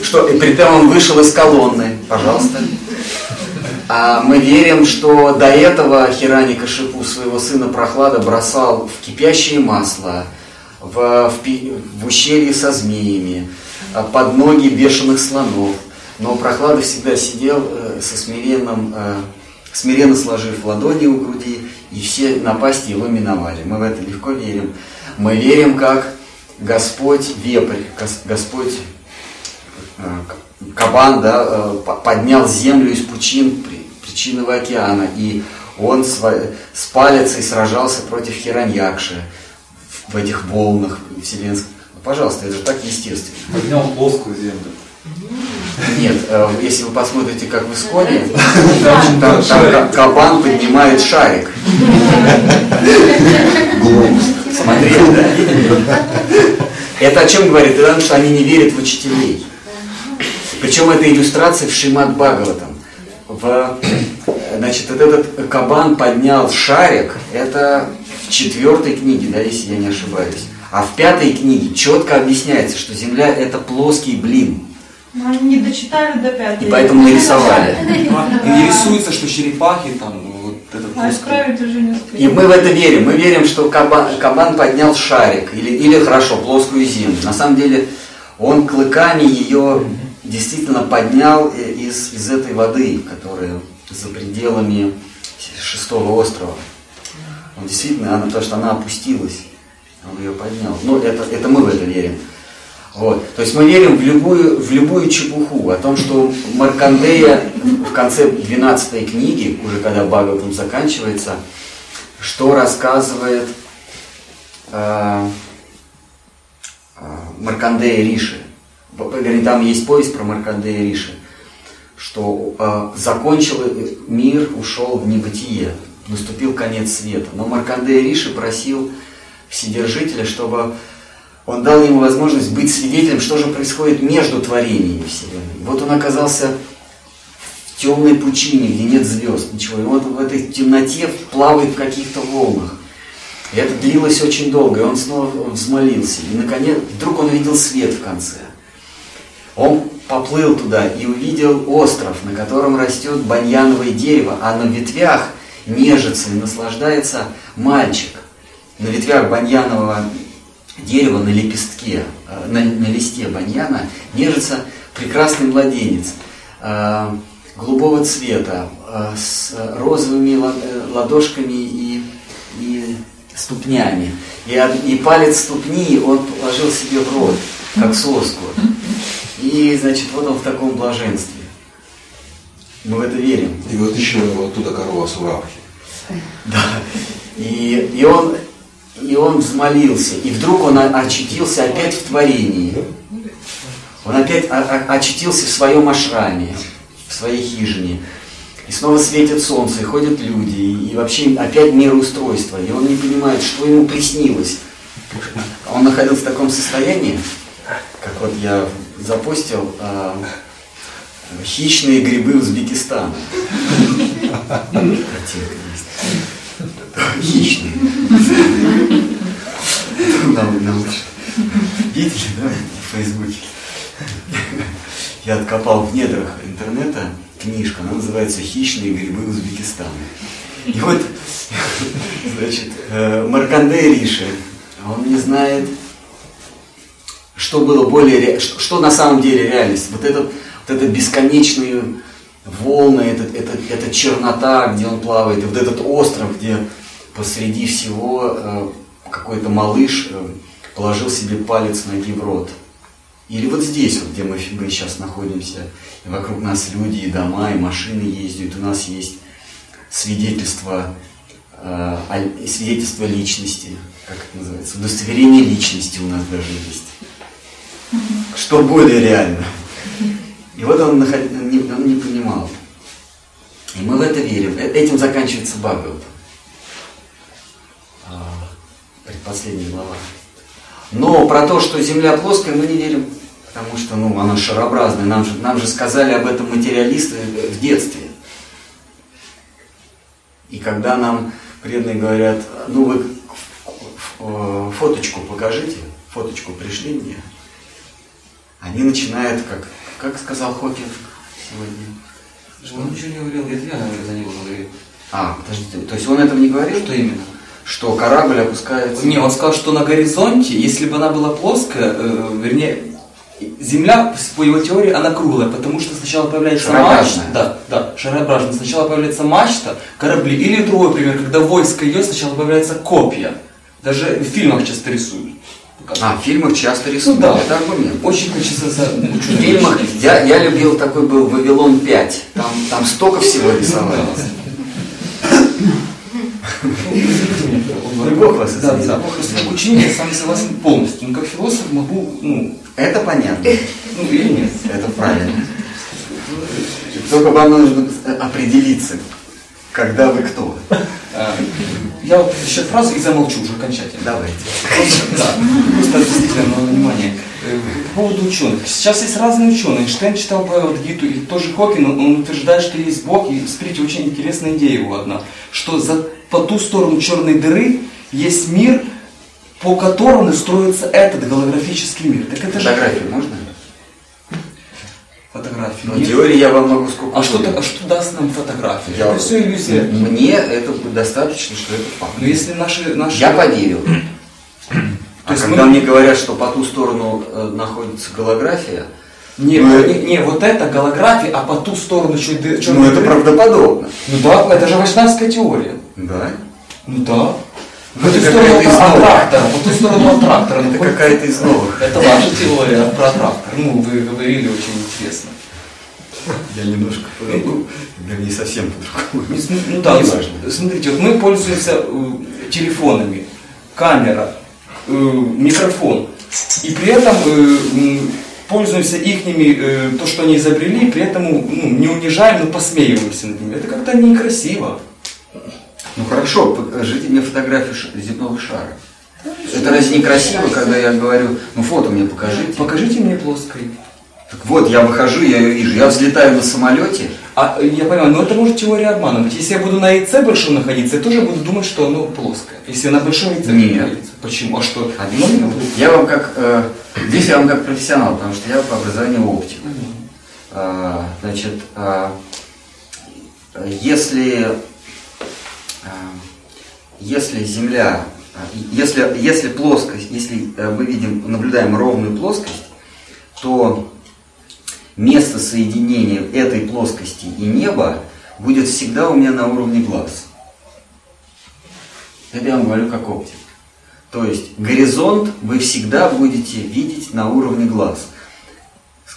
(laughs) что и при этом он вышел из колонны. Пожалуйста. А мы верим, что до этого Хирани Кашипу своего сына Прохлада бросал в кипящее масло, в, в, в ущелье со змеями, а, под ноги бешеных слонов. Но Прохлада всегда сидел э, со смиренным, э, смиренно сложив ладони у груди, и все напасти его миновали. Мы в это легко верим. Мы верим, как Господь вепрь, Господь э, Кабан да, э, поднял землю из пучин причинного океана, и он с палицей сражался против Хираньякши в этих волнах вселенских. Пожалуйста, это же так естественно. Поднял плоскую землю. Нет, э, если вы посмотрите, как в Исконе, там, там кабан поднимает шарик. Смотрел, да? Это о чем говорит? Это что они не верят в учителей. Причем это иллюстрация в Шимат Бхагаватам. в, значит, вот этот кабан поднял шарик, это в четвертой книге, да, если я не ошибаюсь. А в пятой книге четко объясняется, что Земля это плоский блин. Но они не дочитали до пятой. И поэтому нарисовали. И не рисуется, что черепахи там вот этот А исправить уже не успели. И мы в это верим. Мы верим, что кабан, кабан поднял шарик. Или, или хорошо, плоскую землю. На самом деле он клыками ее действительно поднял из, из этой воды, которая за пределами шестого острова. Он действительно, она, то, что она опустилась, он ее поднял. Ну, это, это мы в это верим. Вот. То есть мы верим в любую, в любую чепуху, о том, что Маркандея в конце 12 книги, уже когда Бхагаватам заканчивается, что рассказывает э, э, Маркандея Риши. Там есть повесть про Маркандея Риши, что э, закончил мир, ушел в небытие, наступил конец света. Но Маркандея Риши просил Вседержителя, чтобы он дал ему возможность быть свидетелем, что же происходит между творениями Вселенной. Вот он оказался в темной пучине, где нет звезд, ничего. И вот в этой темноте плавает в каких-то волнах. И это длилось очень долго, и он снова взмолился. И наконец, вдруг он увидел свет в конце. Он поплыл туда и увидел остров, на котором растет баньяновое дерево, а на ветвях нежится и наслаждается мальчик. На ветвях баньянового дерева на лепестке, э, на, на листе баньяна нежится прекрасный младенец э, голубого цвета э, с розовыми ла- ладошками и, и ступнями. И, и палец ступни он положил себе в рот, как соску. И, значит, вот он в таком блаженстве. Мы в это верим. И вот еще оттуда корова Сурабхи. Да. И, и он, и он взмолился, и вдруг он очутился опять в творении. Он опять очутился в своем ашраме, в своей хижине. И снова светит солнце, и ходят люди, и, вообще опять мироустройство. И он не понимает, что ему приснилось. Он находился в таком состоянии, как вот я запустил, а, хищные грибы Узбекистана. Картинка. Хищные. Нам, лучше. Видели, да, в Фейсбуке? Я откопал в недрах интернета книжка, она называется «Хищные грибы Узбекистана». И вот, значит, э, Маркандей Риши, он не знает, что было более, что, что на самом деле реальность. Вот этот, вот это бесконечные волны, этот, это, эта чернота, где он плавает, и вот этот остров, где посреди всего э, какой-то малыш э, положил себе палец ноги в рот. Или вот здесь, вот, где мы, мы сейчас находимся, и вокруг нас люди, и дома, и машины ездят, у нас есть свидетельство, э, свидетельство личности, как это называется, удостоверение личности у нас даже есть. Что более реально. И вот он, он не, он не понимал. И мы в это верим. Э- Этим заканчивается Бхагават. Предпоследняя глава. Но про то, что Земля плоская, мы не верим, потому что ну, она шарообразная. Нам же, нам же сказали об этом материалисты в детстве. И когда нам преданные говорят, ну вы э, фоточку покажите, фоточку пришли мне, они начинают, как, как сказал Хокинг сегодня, Он ничего не говорил, это я за него говорил. а, подождите, то есть он этого не говорил? Что именно? Что корабль опускается? Не, он сказал, что на горизонте, если бы она была плоская, э, вернее, Земля, по его теории, она круглая, потому что сначала появляется мачта. Да, да, шарообразная. Сначала появляется мачта, корабли. Или другой пример, когда войско идет, сначала появляются копья. Даже в фильмах часто рисуют. А, в фильмах часто рисуют. Ну да. Это аргумент. Очень хочется за... В фильмах я, я любил такой был Вавилон 5. Там, там столько всего (laughs) рисовалось. (laughs) Бог вас Да, да. Просто как ученик я сам согласен полностью. Но как философ могу, ну, Это понятно. ну или нет. Это правильно. Только вам нужно определиться, когда вы кто. А, Я вот еще фразу и замолчу уже окончательно. Давайте. Да, просто действительно на внимание. Э, По поводу ученых. Сейчас есть разные ученые. Эйнштейн читал по вот Гиту, и тоже Хокин, он утверждает, что есть Бог. И смотрите, очень интересная идея его одна, что за, по ту сторону черной дыры есть мир, по которому строится этот голографический мир. Так это же Фотографию можно? фотографии. Ну, теории я вам могу сколько А что, а что даст нам фотография? Я- Это все иллюзия. Мне это достаточно, что это факт. Но если наши, наши... Я поверил. То А есть когда мы- мне говорят, что по ту сторону э, находится голография, Не, Ну, не, не, вот это голография, а по ту сторону чуть ды- ну черной это дыры- правдоподобно. Ну да, это же вайшнавская теория. Да? Ну да. По Это ту какая-то сторону из трактора, по ту сторону от (laughs) трактора. Это какая-то из новых. Это ваша теория про трактор. Ну, вы говорили очень интересно. Я немножко по-другому, вернее, совсем по-другому. Ну, Ну да, Не смотрите, вот мы пользуемся э, телефонами, камера, э, микрофон, и при этом э, пользуемся ихними, э, то, что они изобрели, при этом ну, не унижаем, но посмеиваемся над ними. Это как-то некрасиво. Ну хорошо, покажите мне фотографию земного шара. Это разве не красиво, когда я говорю, ну фото мне покажите? Покажите мне плоской. Так вот, я выхожу, я ее вижу. Я взлетаю на самолете, А э, я понимаю, но это может теория обмана быть. Если я буду на яйце большом находиться, я тоже буду думать, что оно плоское. Если я на большом яйце Нет. находиться. Почему? А что? Объясню. Я вам как, э, здесь я вам как профессионал, потому что я по образованию оптик. А, значит, а, если, а, если Земля, а, если, если плоскость, если э, мы видим, наблюдаем ровную плоскость, то место соединения этой плоскости и неба будет всегда у меня на уровне глаз. Это я вам говорю как оптик. То есть горизонт вы всегда будете видеть на уровне глаз.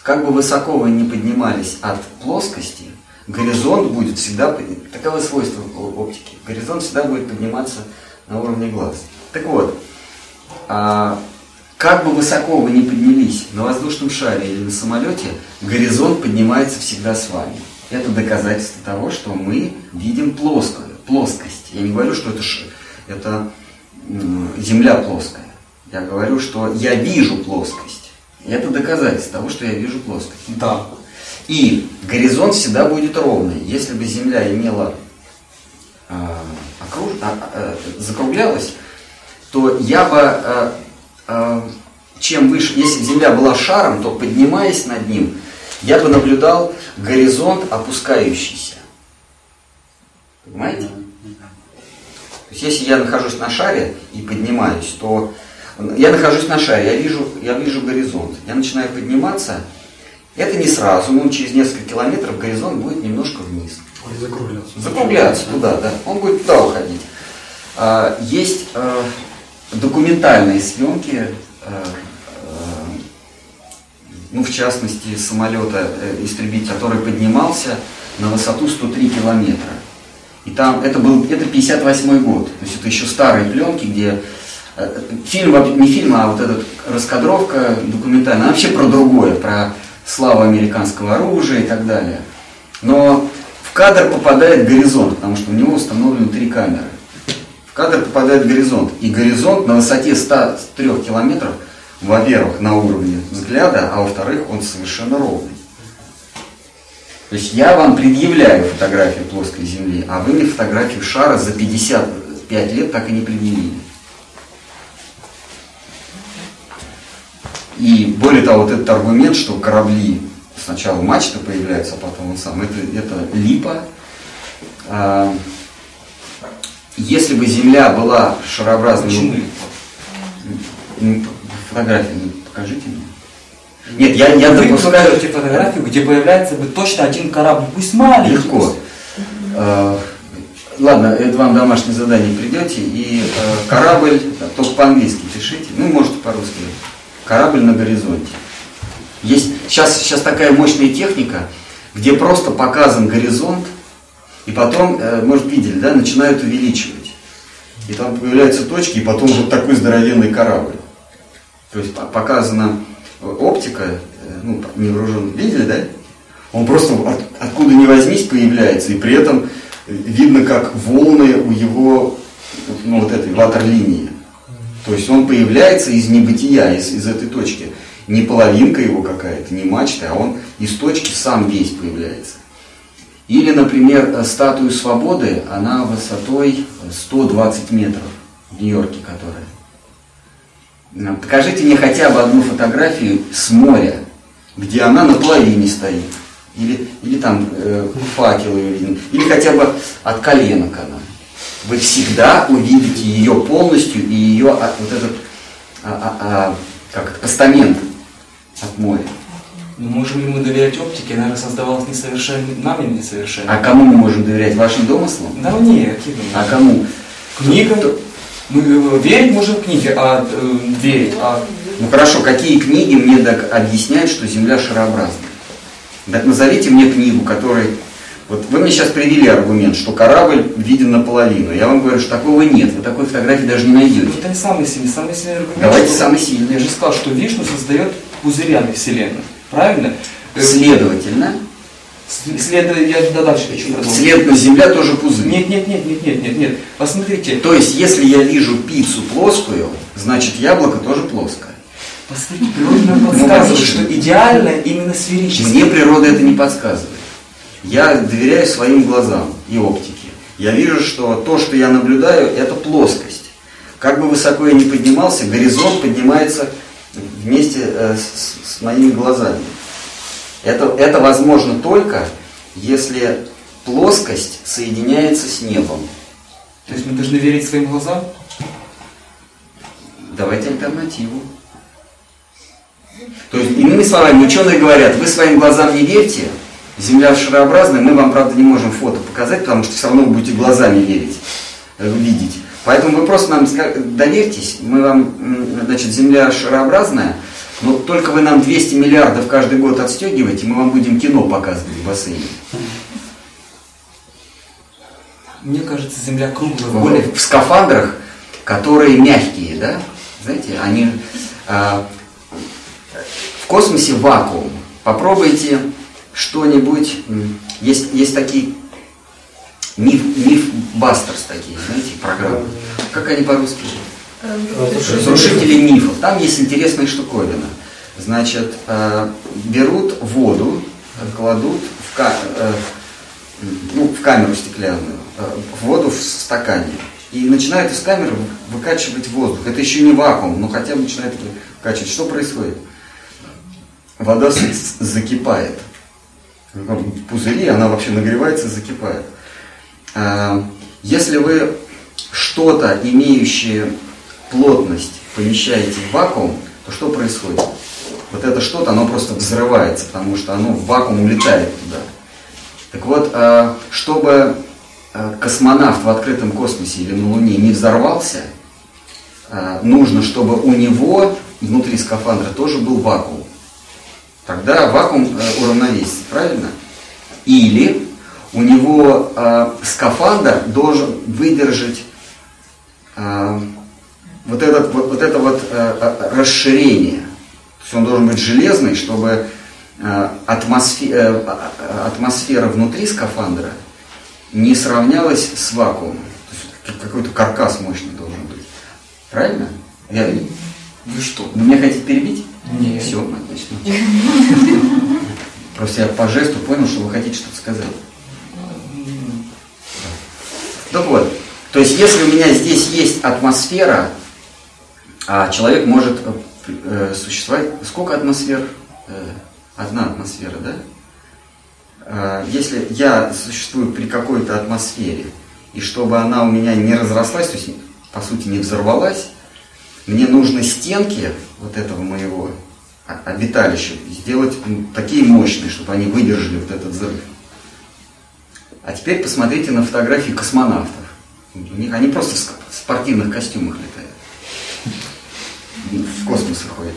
Как бы высоко вы ни поднимались от плоскости, горизонт будет всегда, таково свойство оптики, горизонт всегда будет подниматься на уровне глаз. Так вот, а, как бы высоко вы ни поднялись на воздушном шаре или на самолете, горизонт поднимается всегда с вами. Это доказательство того, что мы видим плоскую, плоскость. Я не говорю, что это, это земля плоская. Я говорю, что я вижу плоскость. И это доказательство того, что я вижу плоскость. Да. И горизонт всегда будет ровный. Если бы Земля имела а, окруж- а, а, закруглялась, то я бы, а, а, чем выше, если бы Земля была шаром, то поднимаясь над ним, я бы наблюдал горизонт опускающийся. Понимаете? Есть если я нахожусь на шаре и поднимаюсь, то я нахожусь на шаре, я вижу, я вижу горизонт. Я начинаю подниматься. Это не сразу, но через несколько километров горизонт будет немножко вниз. Или закругляться. Закругляться туда, да. Он будет туда уходить. А, Есть э, документальные съемки, э, ну, в частности, самолета э, истребитель, который поднимался на высоту 103 километра. И там, это был, это 58 год, то есть это еще старые пленки, где э, фильм, не фильм, а вот эта раскадровка документальная, она вообще про другое, про славу американского оружия и так далее. Но в кадр попадает горизонт, потому что у него установлены три камеры. В кадр попадает горизонт. И горизонт на высоте 103 километров, во-первых, на уровне взгляда, а во-вторых, он совершенно ровный. То есть я вам предъявляю фотографию плоской Земли, а вы мне фотографию шара за 55 лет так и не предъявили. И более того, вот этот аргумент, что корабли сначала мачта появляется, а потом он сам, это, это липа. А, если бы Земля была шарообразной... Почему? М, Фотографию ну, покажите мне. Нет, я, я Вы допускаю... покажете фотографию, где появляется бы точно один корабль, пусть маленький. Легко. Э, Ладно, это вам домашнее задание придете, и э, корабль, да, только по-английски пишите, ну, можете по-русски. Корабль на горизонте. Есть сейчас, сейчас такая мощная техника, где просто показан горизонт, и потом, э, может, видели, да, начинают увеличивать. И там появляются точки, и потом вот такой здоровенный корабль. То есть по- показана э, оптика, э, ну, невооруженный, видели, да? Он просто от- откуда ни возьмись появляется, и при этом видно, как волны у его, ну, вот этой ватерлинии. То есть он появляется из небытия, из, из этой точки. не половинка его какая-то, не мачта, а он из точки сам весь появляется. Или, например, э, статую свободы, она высотой 120 метров в Нью-Йорке, которая. Покажите мне хотя бы одну фотографию с моря, где она на половине стоит. Или, или там э, ее виден. Или хотя бы от коленок она. Вы всегда увидите ее полностью и ее а, вот этот а, а, а, как постамент от моря. Ну, можем ли мы доверять оптике? Она создавалась несовершенно, нами несовершенно. А кому мы можем доверять? Вашим домыслам? Да нет, какие А кому? Книгам. Мы э, верить можем книге, а э, верить, а Ну хорошо, какие книги мне так объясняют, что Земля шарообразная? Так назовите мне книгу, которой... Вот вы мне сейчас привели аргумент, что корабль виден наполовину. Я вам говорю, что такого нет. Вы такой фотографии даже не найдете. это не самый сильный, самый сильный аргумент. Давайте что- самый сильный. Я же сказал, что Вишну создает пузырями Вселенную. Правильно? Э, Следовательно, Следовательно, я да, дальше хочу продолжить. следовательно, Земля тоже пузырь. Нет, нет, нет, нет, нет, нет, нет. Посмотрите, То есть, если я вижу пиццу плоскую, значит яблоко тоже плоское. посмотрите, природа нам Ну, подсказывает, что идеально именно сферически. Мне природа это не подсказывает. Я доверяю своим глазам и оптике. Я вижу, что то, что я наблюдаю, это плоскость. Как бы высоко я ни поднимался, горизонт поднимается вместе э, с, с моими глазами. Это, это возможно только, если плоскость соединяется с небом. То есть мы должны верить своим глазам? Давайте альтернативу. То есть, иными словами, ученые говорят, вы своим глазам не верьте, Земля шарообразная, мы вам, правда, не можем фото показать, потому что все равно вы будете глазами верить, э, видеть. Поэтому вы просто нам доверьтесь, мы вам, значит, Земля шарообразная, но только вы нам 200 миллиардов каждый год отстегиваете, мы вам будем кино показывать в бассейне. Мне кажется, Земля круглая. в, более- в скафандрах, которые мягкие, да? Знаете, они а, в космосе вакуум. Попробуйте что-нибудь. Есть, есть такие миф, мифбастерс такие, знаете, программы. Как они по-русски? Разрушители мифов. Там есть интересная штуковина. Значит, э, берут воду, э, кладут в, ка- э, ну, в камеру стеклянную, э, воду в стакане. И начинают из камеры выкачивать воздух. Это еще не вакуум, но хотя бы начинает выкачивать. Что происходит? Вода закипает. В пузыри она вообще нагревается и закипает. Если вы что-то, имеющее плотность, помещаете в вакуум, то что происходит? Вот это что-то, оно просто взрывается, потому что оно в вакуум улетает туда. Так вот, а, чтобы а, космонавт в открытом космосе или на Луне не взорвался, а, нужно, чтобы у него внутри скафандра тоже был вакуум. Тогда вакуум э, уравновесится, правильно? Или у него э, скафандр должен выдержать э, вот, этот, вот, вот это вот э, э, расширение. То есть он должен быть железный, чтобы э, атмосфе- э, э, атмосфера внутри скафандра не сравнялась с вакуумом. То есть как- какой-то каркас мощный должен быть. Правильно? Я, Вы что? вы меня хотите перебить? Нет. Все, отлично. Просто я по жесту понял, что вы хотите что-то сказать. Так вот, то есть если у меня здесь есть атмосфера, а человек может э, э, существовать... Сколько атмосфер? Э, одна атмосфера, да? А, Если я существую при какой-то атмосфере, и чтобы она у меня не разрослась, то есть, по сути, не взорвалась, мне нужно стенки вот этого моего обиталища сделать такие мощные, чтобы они выдержали вот этот взрыв. А теперь посмотрите на фотографии космонавтов. У них они просто в спортивных костюмах летают. В космос ходят.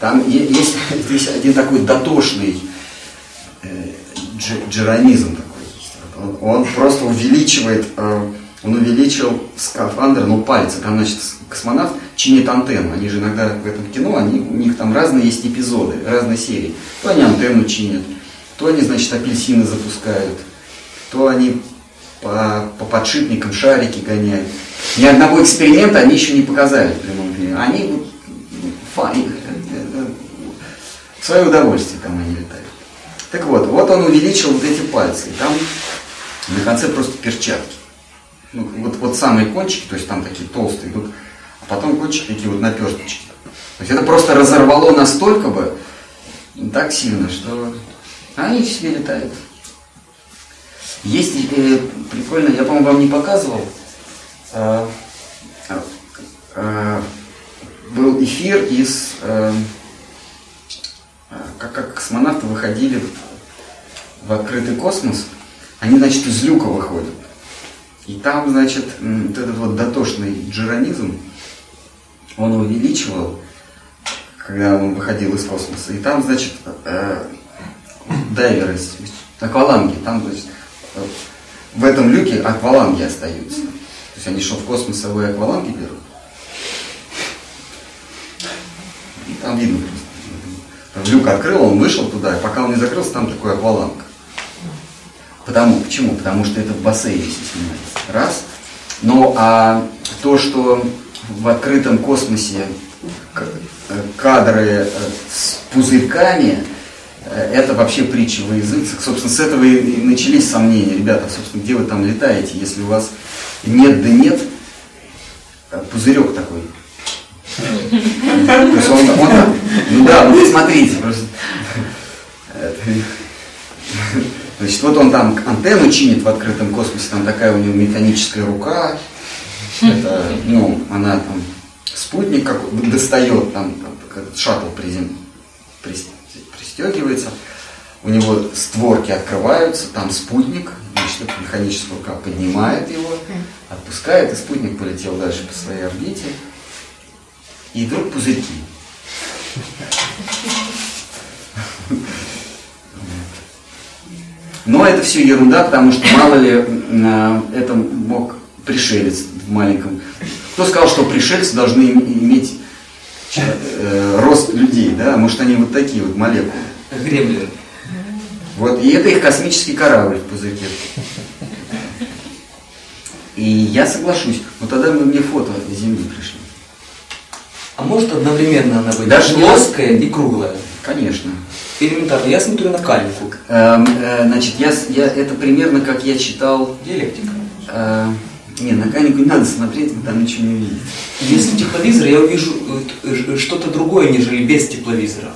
Там есть здесь один такой дотошный э, дж- джеронизм такой Он, он просто увеличивает, э, он увеличил скафандр, ну пальцы. Там, значит, космонавт чинит антенну. Они же иногда в этом кино, они, у них там разные есть эпизоды, разные серии. То они антенну чинят, то они, значит, апельсины запускают, то они по, по подшипникам шарики гоняют. Ни одного эксперимента они еще не показали в прямом эфире. Они вот, ну, фа- э, В свое удовольствие там они летают. Так вот, вот он увеличил вот эти пальцы. И там на конце просто перчатки. Ну, вот, вот самые кончики, то есть там такие толстые идут, а потом кончики такие вот наперсточки. То есть это просто разорвало настолько бы, так сильно, что они себе летают. Есть э, прикольно, я, по-моему, вам не показывал, э, э, был эфир из, э, как, как космонавты выходили в открытый космос, они, значит, из люка выходят. И там, значит, вот этот вот дотошный джиронизм, он увеличивал, когда он выходил из космоса. И там, значит, э, дайверы, акваланги, там, значит, в этом люке акваланги остаются. То есть они что, в космос с собой акваланги берут? И там видно просто. Люк открыл, он вышел туда, и пока он не закрылся, там такой акваланг. Потому, почему? Потому что это в бассейне все снимается. Раз. Ну, а то, что в открытом космосе э, кадры э, с пузырьками, это вообще притча во языцах. Собственно, с этого и начались сомнения. Ребята, собственно, где вы там летаете, если у вас нет да нет, э, пузырек такой. То есть он, он ну да, ну посмотрите, просто. Значит, вот он там антенну чинит в открытом космосе, там такая у него механическая рука, это, ну, она там спутник как достает, там, там шаттл призем, пристегивается, у него створки открываются, там спутник, значит, механическая рука поднимает его, отпускает, и спутник полетел дальше по своей орбите, и вдруг пузырьки. Но это все ерунда, потому что мало ли э, это мог пришелец в маленьком. Кто сказал, что пришельцы должны им- иметь э, рост людей, да? Может они вот такие вот молекулы. Гремлин. Вот, и это их космический корабль в пузырьке. И я соглашусь. Но тогда вы мне фото Земли пришли. А может одновременно она быть Даже плоская и круглая? Конечно. Элементарно. Я смотрю на кальку. Эм, э, значит, я, я, это примерно как я читал... Диалектика. э, не, на Канику не надо смотреть, вы там ничего не увидите. Если тепловизор, я увижу э, т- что-то другое, нежели без тепловизора.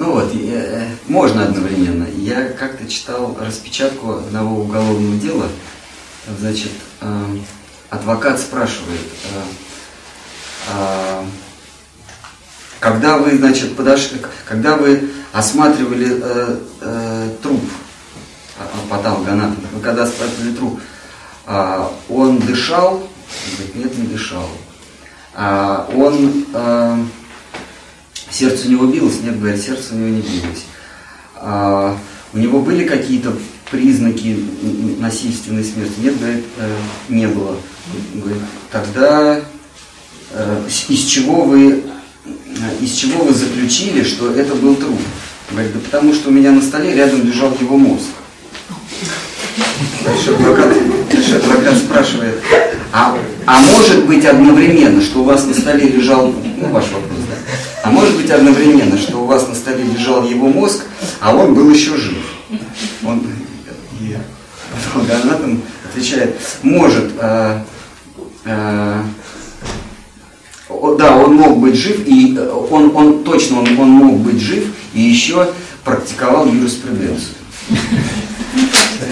Ну вот, э, можно одновременно. Я как-то читал распечатку одного уголовного дела. Значит, э, адвокат спрашивает, э, а, когда вы, значит, подошли, когда вы осматривали э, э, труп а, патологоанатома, вы когда осматривали труп, а, он дышал? Он говорит, нет, не дышал. А, он э, Сердце у него билось? Нет, говорит, сердце у него не билось. А, у него были какие-то признаки насильственной смерти? Нет, говорит, э, не было. Говорит, тогда э, из чего вы из чего вы заключили, что это был труп? Говорит, да потому что у меня на столе рядом лежал его мозг. Дальше адвокат, дальше адвокат спрашивает, а, а может быть одновременно, что у вас на столе лежал, ну ваш вопрос, да, а может быть одновременно, что у вас на столе лежал его мозг, а он был еще жив? Он, и патологоанатом отвечает, может, а, а, да, он мог быть жив, и э, он, он точно он, он мог быть жив, и еще практиковал юриспруденцию.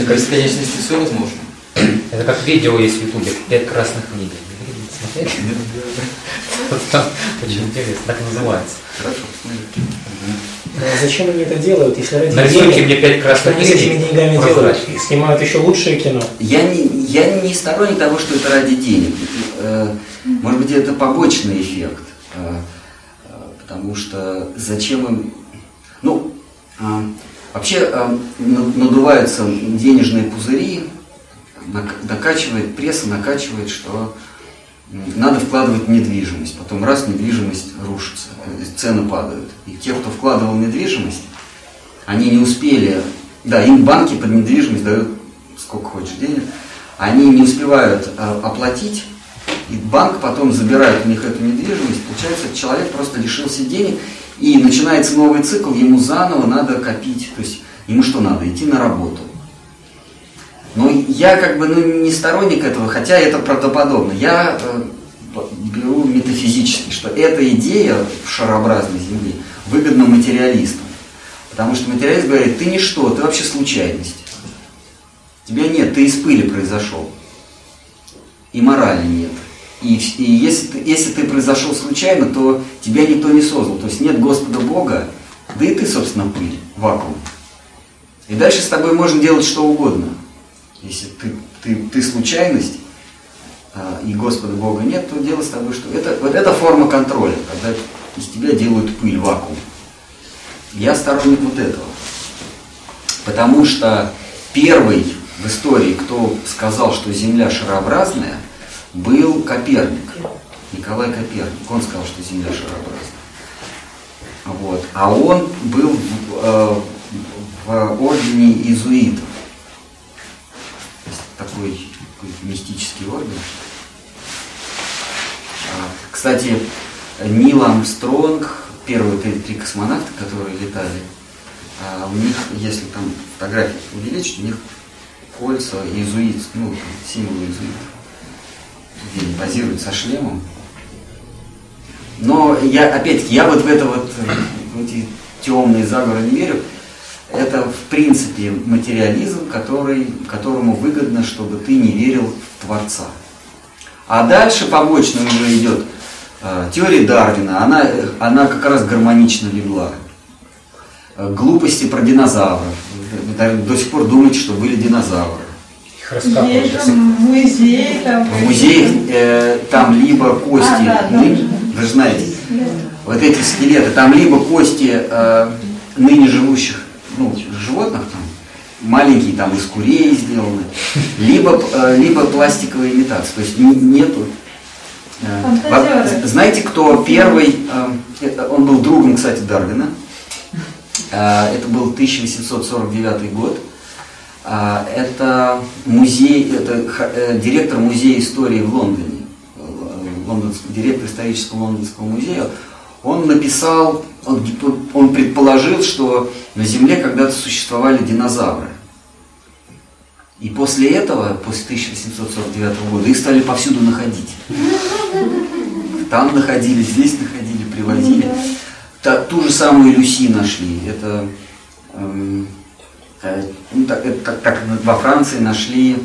Бесконечности все возможно. (clears throat) Это как видео есть в Ютубе, пять красных книг. Смотрели? Очень интересно, так называется. Хорошо. А зачем они это делают, если ради Нарисуйте денег? мне пять Что красных они с этими книг. деньгами делают? снимают еще лучшее кино. Я не, я не сторонник того, что это ради денег. Э, Может быть, это побочный эффект. Э, э, Потому что зачем им... Ну, вообще на- надуваются денежные пузыри, нак- накачивает, пресса накачивает, что надо вкладывать недвижимость. Потом раз недвижимость рушится, э, цены падают. И те, кто вкладывал недвижимость, они не успели, да, им банки под недвижимость дают сколько хочешь денег, они не успевают э, оплатить, и банк потом забирает у них эту недвижимость, получается, человек просто лишился денег, и начинается новый цикл, ему заново надо копить. То есть ему что надо? Идти на работу. Но я как бы ну, не сторонник этого, хотя это правдоподобно. Я э, беру метафизически, что эта идея в шарообразной Земле выгодна материалистам. Потому что материалист говорит, ты ничто, ты вообще случайность. Тебя нет, ты из пыли произошел. И морали нет. И, и если, если ты произошел случайно, то тебя никто не создал. То есть нет Господа Бога, да и ты, собственно, пыль, вакуум. И дальше с тобой можно делать что угодно. Если ты, ты, ты случайность, а, и Господа Бога нет, то дело с тобой что? Это, вот это форма контроля, когда из тебя делают пыль, вакуум. Я сторонник вот этого. Потому что первый в истории, кто сказал, что Земля шарообразная, был Коперник. Николай Коперник. Он сказал, что Земля шарообразная. Вот. А он был в, э, в ордене иезуитов. Такой, мистический орден. А, кстати, Нил Армстронг, первые три, космонавта, которые летали, а, у них, если там фотографии увеличить, у них кольца иезуит, ну, символ они позируют со шлемом. Но я, опять-таки, я вот в это вот, в эти темные заговоры не верю. Это, в принципе, материализм, который, которому выгодно, чтобы ты не верил в Творца. А дальше побочно уже идет э, теория Дарвина, она, она как раз гармонично легла. Э, глупости про динозавров. Вы до сих пор думаете, что были динозавры. Есть же музей там. В музее э, там либо кости, А, да, да. ны- вы же знаете, вот эти скелеты, там либо кости э, ныне живущих ну, животных, там, маленькие там из курей сделаны, либо, э, либо пластиковая имитация. То есть не- нету. э, Фантазеры. знаете, кто первый, э, он был другом, кстати, Дарвина. Это был 1849 год. Это музей, это директор музея истории в Лондоне, директор исторического лондонского музея. Он написал, он, он предположил, что на Земле когда-то существовали динозавры. И после этого, после 1849 года, их стали повсюду находить. Там находили, здесь находили, привозили. Та- ту же самую Люси нашли. Это, эм, э, ну, так, это как, как во Франции нашли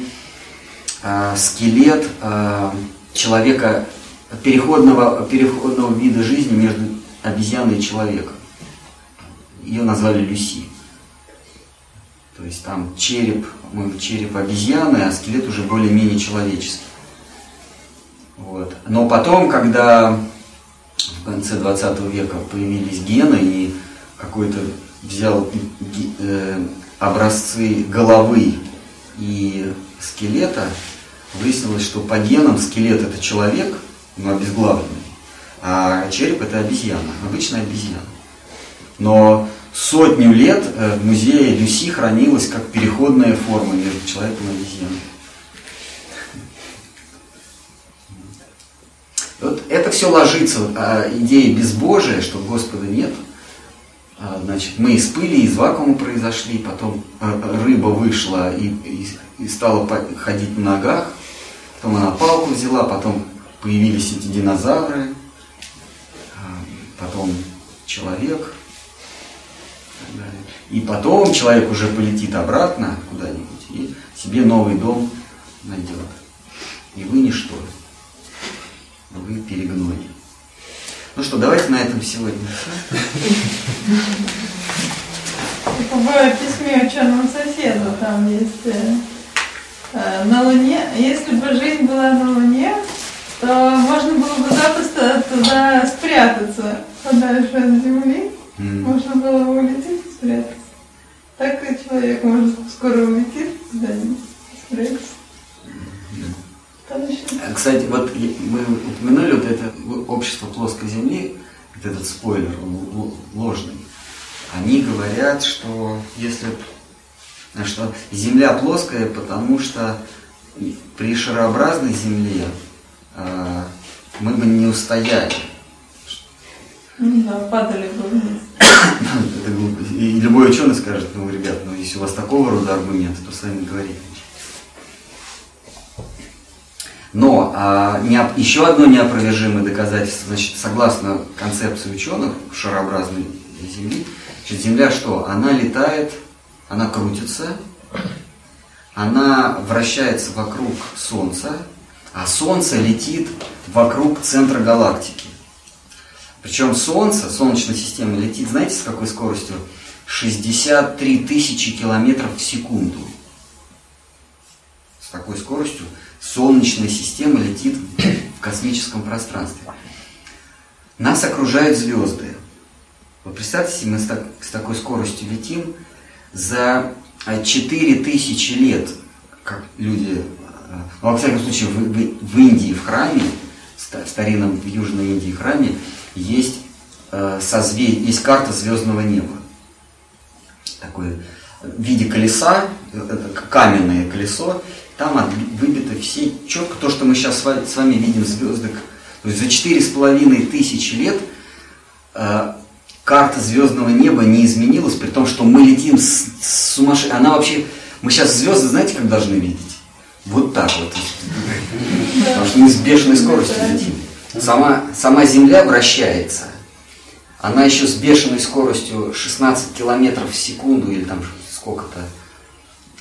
э, скелет э, человека переходного, переходного вида жизни между обезьяной и человеком. Ее назвали Люси. То есть там череп, ну, череп обезьяны, а скелет уже более-менее человеческий. Вот. Но потом, когда в конце 20 века появились гены и какой-то взял э, образцы головы и скелета, выяснилось, что по генам скелет это человек, но обезглавленный, а череп это обезьяна, обычная обезьяна. Но сотню лет э, в музее Люси хранилась как переходная форма между человеком и обезьяной. Вот это все ложится, а, идея безбожия, что Господа нет. А, Значит, мы из пыли, из вакуума произошли, потом а, рыба вышла и, и- стала ходить на ногах, потом она палку взяла, потом появились эти динозавры, потом человек. и потом человек уже полетит обратно куда-нибудь и себе новый дом найдет. И вы ничто. Вы перегной. Ну что, давайте на этом сегодня все. В письме ученому соседу там есть э, э, на Луне. Если бы жизнь была на Луне, то можно было бы запросто туда спрятаться подальше от Земли. М. Можно было бы улететь и спрятаться. Так и человек может скоро куда-нибудь и спрятаться. А, Кстати, вот мы упомянули вот это общество плоской Земли, вот этот спойлер, он ложный. Они говорят, что если а, что Земля плоская, потому что при шарообразной Земле а, мы бы не устояли. Да, падали бы вниз. (coughs) И любой ученый скажет, ну, ребят, ну, если у вас такого рода аргументы, то сами говорите. Но а, неоп- еще одно неопровержимое доказательство, значит, согласно концепции ученых шарообразной Земли, значит, Земля что? Она летает, она крутится, она вращается вокруг Солнца, а Солнце летит вокруг центра галактики. Причем Солнце, Солнечная система летит, знаете, с какой скоростью? 63 тысячи километров в секунду. С такой скоростью Солнечная система летит в космическом пространстве. Нас окружают звезды. Вот представьте себе, мы с, так- с такой скоростью летим, за 4000 лет, как люди, э, ну, во всяком случае, в, в- в Индии, в храме, в ста- в старинном в Южной Индии храме, есть, э, созве- есть карта звездного неба. Такое в виде колеса, э, это к- каменное колесо, там выбито все четко то, что мы сейчас с вами, с вами видим звезды. То есть за четыре с половиной тысячи лет э, карта звездного неба не изменилась, при том, что мы летим с, с сумасшедшей... Она вообще... Мы сейчас звезды, знаете, как должны видеть? Вот так вот. Потому что мы с бешеной скоростью летим. Сама, сама Земля вращается. Она еще с бешеной скоростью 16 километров в секунду или там сколько-то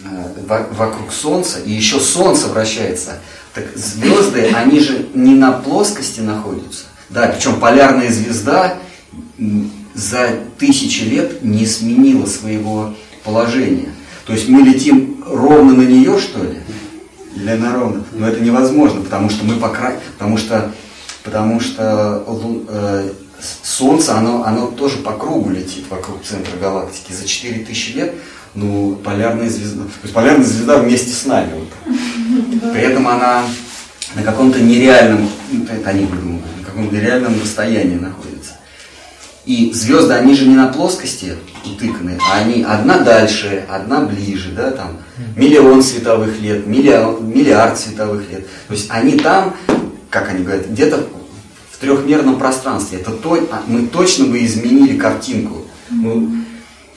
э, во- вокруг Солнца, и еще Солнце вращается. Так звезды, они же не на плоскости находятся. Да, причем полярная звезда за тысячи лет не сменила своего положения. То есть мы летим ровно на нее, что ли? Или на ровно? Но это невозможно, потому что мы по край... потому что потому что э, Солнце, оно, оно тоже по кругу летит вокруг центра галактики. За 4000 лет, ну, полярная звезда, то есть полярная звезда вместе с нами. Вот. При этом она на каком-то нереальном, ну, это они придумали, на каком-то нереальном расстоянии находится. И звезды, они же не на плоскости утыканы, а они одна дальше, одна ближе, да, там, миллион световых лет, миллиард, миллиард световых лет. То есть они там, как они говорят, где-то в трехмерном пространстве. Это то, а мы точно бы изменили картинку. Ну,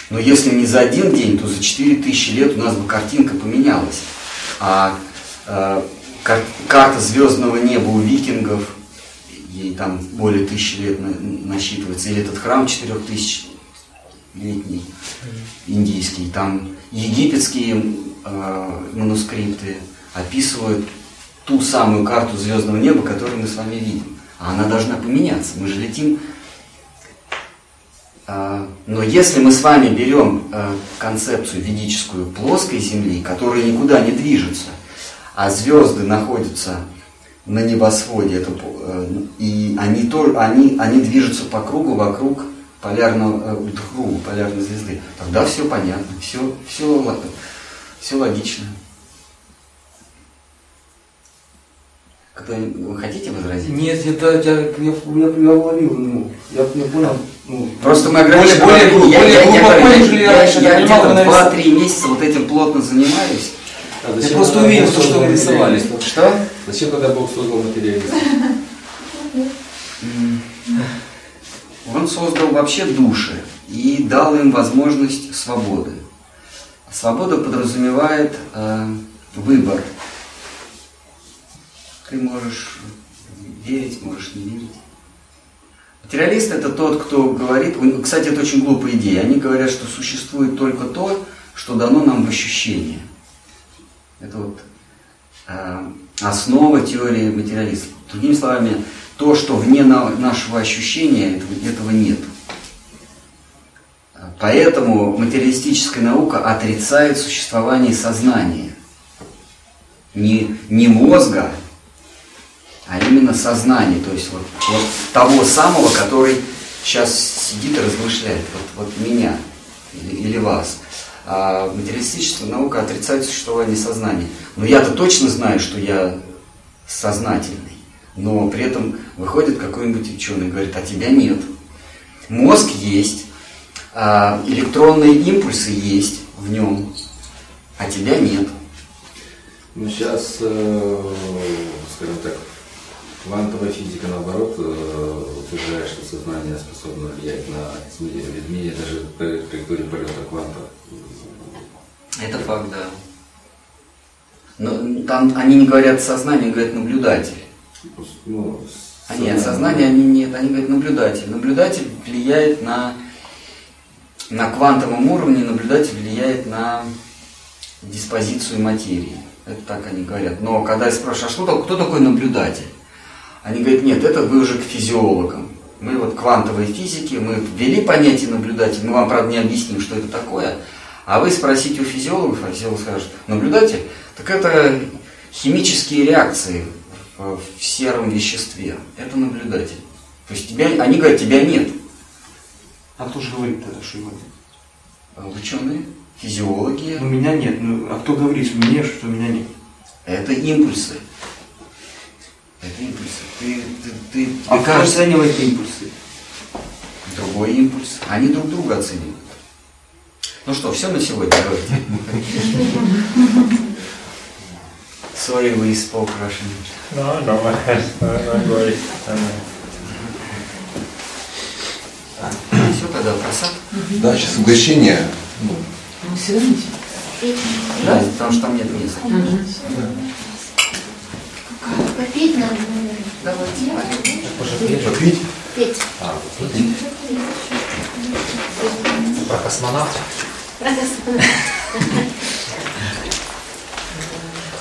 но если не за один день, то за 4000 лет у нас бы картинка поменялась. А э, кар- карта звездного неба у викингов, ей там более тысячи лет на- насчитывается, или этот храм 4000 летний индийский, там египетские э, манускрипты описывают ту самую карту звездного неба, которую мы с вами видим. А она должна поменяться. Мы же летим а, Но если мы с вами берем э, концепцию ведическую плоской Земли, которая никуда не движется, а звезды находятся на небосводе, это, э, и они, то, они, они движутся по кругу вокруг полярного, э, круга полярной звезды, тогда все понятно, все, все, все логично. Кто-нибудь- Вы хотите возразить? Нет, это я, я, я, я уловил, ну, я, я понял. Ну, Просто мы более, ограничены. более, глубоко- я, более я, я, глубоко, говорю, нежели я, я раньше я где-то нарис- 2-3 месяца вот этим плотно занимаюсь. А Я зачем просто увидел то, что вы рисовали. Что? Зачем тогда Бог создал материализм? Он создал вообще души и дал им возможность свободы. Свобода подразумевает э, выбор. Ты можешь верить, можешь не верить. Материалист это тот, кто говорит, кстати, это очень глупая идея. Они говорят, что существует только то, что дано нам в ощущение. Это вот э, основа теории материализма. Другими словами, то, что вне на- нашего ощущения, этого, этого нет. Поэтому материалистическая наука отрицает существование сознания. Не, не мозга, а именно сознания. То есть вот, вот того самого, который сейчас сидит и размышляет. Вот, вот меня или, или вас. А материалистическая наука отрицает существование сознания. Но я-то точно знаю, что я сознательный. Но при этом выходит какой-нибудь ученый и говорит, а тебя нет. Мозг есть, а электронные импульсы есть в нем, а тебя нет. Ну, сейчас, э, скажем так, Квантовая физика, наоборот, э, утверждает, что сознание способно влиять на изменение, даже тра- траектории полета кванта. Это факт, да. Но там они не говорят сознание, говорят наблюдатель. Ну, А нет, сознание они нет, они говорят наблюдатель. Наблюдатель влияет на, на квантовом уровне, наблюдатель влияет на диспозицию материи. Это так они говорят. Но когда я спрашиваю, а что, кто такой наблюдатель? Они говорят, нет, это вы уже к физиологам. Мы вот квантовой физики, мы ввели понятие наблюдатель, мы вам, правда, не объясним, что это такое. А вы спросите у физиологов, а физиолог скажет, наблюдатель, так это химические реакции в, сером веществе. Это наблюдатель. То есть тебя, они говорят, тебя нет. А кто же говорит тогда, что его нет? Ученые, физиологи, Ну, меня нет. Ну, а кто говорит мне, что меня нет? это импульсы. Это импульсы. Ты, ты, ты, А ты кажется, оценивает импульсы? другой импульс. Они друг друга оценивают. Ну что, все на сегодня, давайте. Sorry, we spoke Russian. No, no, don't worry. Все, тогда просад. Да, сейчас угощение. Ну, Ну. Да, потому что там нет места. Попить надо, наверное. Попить? Петь. А, попить. Про космонавтов.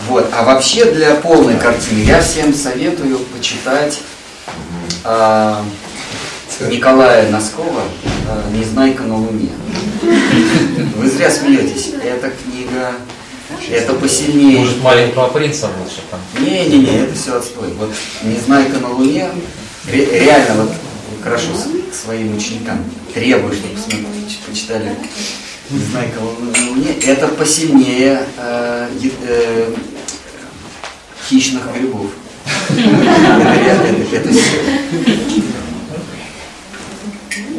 Вот. А вообще для полной картины я всем советую почитать а, Николая Носкова «Незнайка на Луне». Вы зря смеетесь. Эта книга, это посильнее. Может, маленького принца лучше там. Не-не-не, это все отстой. Вот «Незнайка на Луне» ре- реально вот хорошо своим ученикам требую, чтобы посмотри- почитали «Незнайка на Луне». Это посильнее э, э, хищных грибов. Это реально, это- это сила.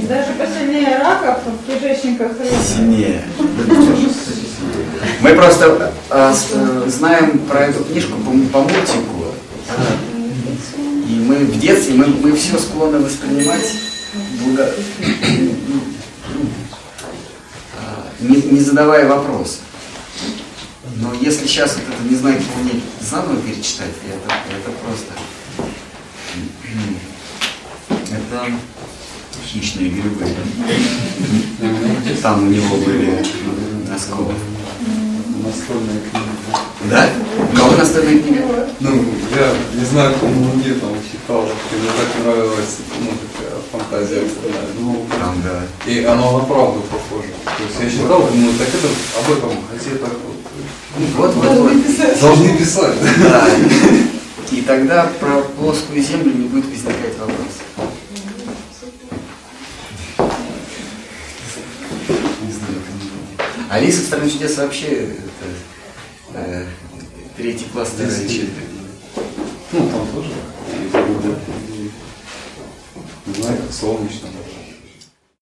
Даже посильнее раков в кишечниках рыб. сильнее. Мы просто э, э, знаем про эту книжку по, по мультику. И мы в детстве, мы, мы все склонны воспринимать благо- а, не, не задавая вопроса. Но если сейчас вот это не знаю, кого мне заново перечитать, это, это просто... Это хищные грибы. Там у него были носков. Настольная книга. Да? У кого настольная книга? Ну, я не знаю, кому мне там читал, мне так нравилась, ну, такая фантазия. Ну, Там, да. и оно на правду похоже. То есть я читал, думаю, так это об этом газетах Вот, вот, вот. должны писать. Да. И тогда про плоскую землю не будет возникать вопрос. Не знаю, кому. Алиса в стране чудес вообще это, э, третий класс четверть. Ну, там тоже. Не знаю, как солнечно.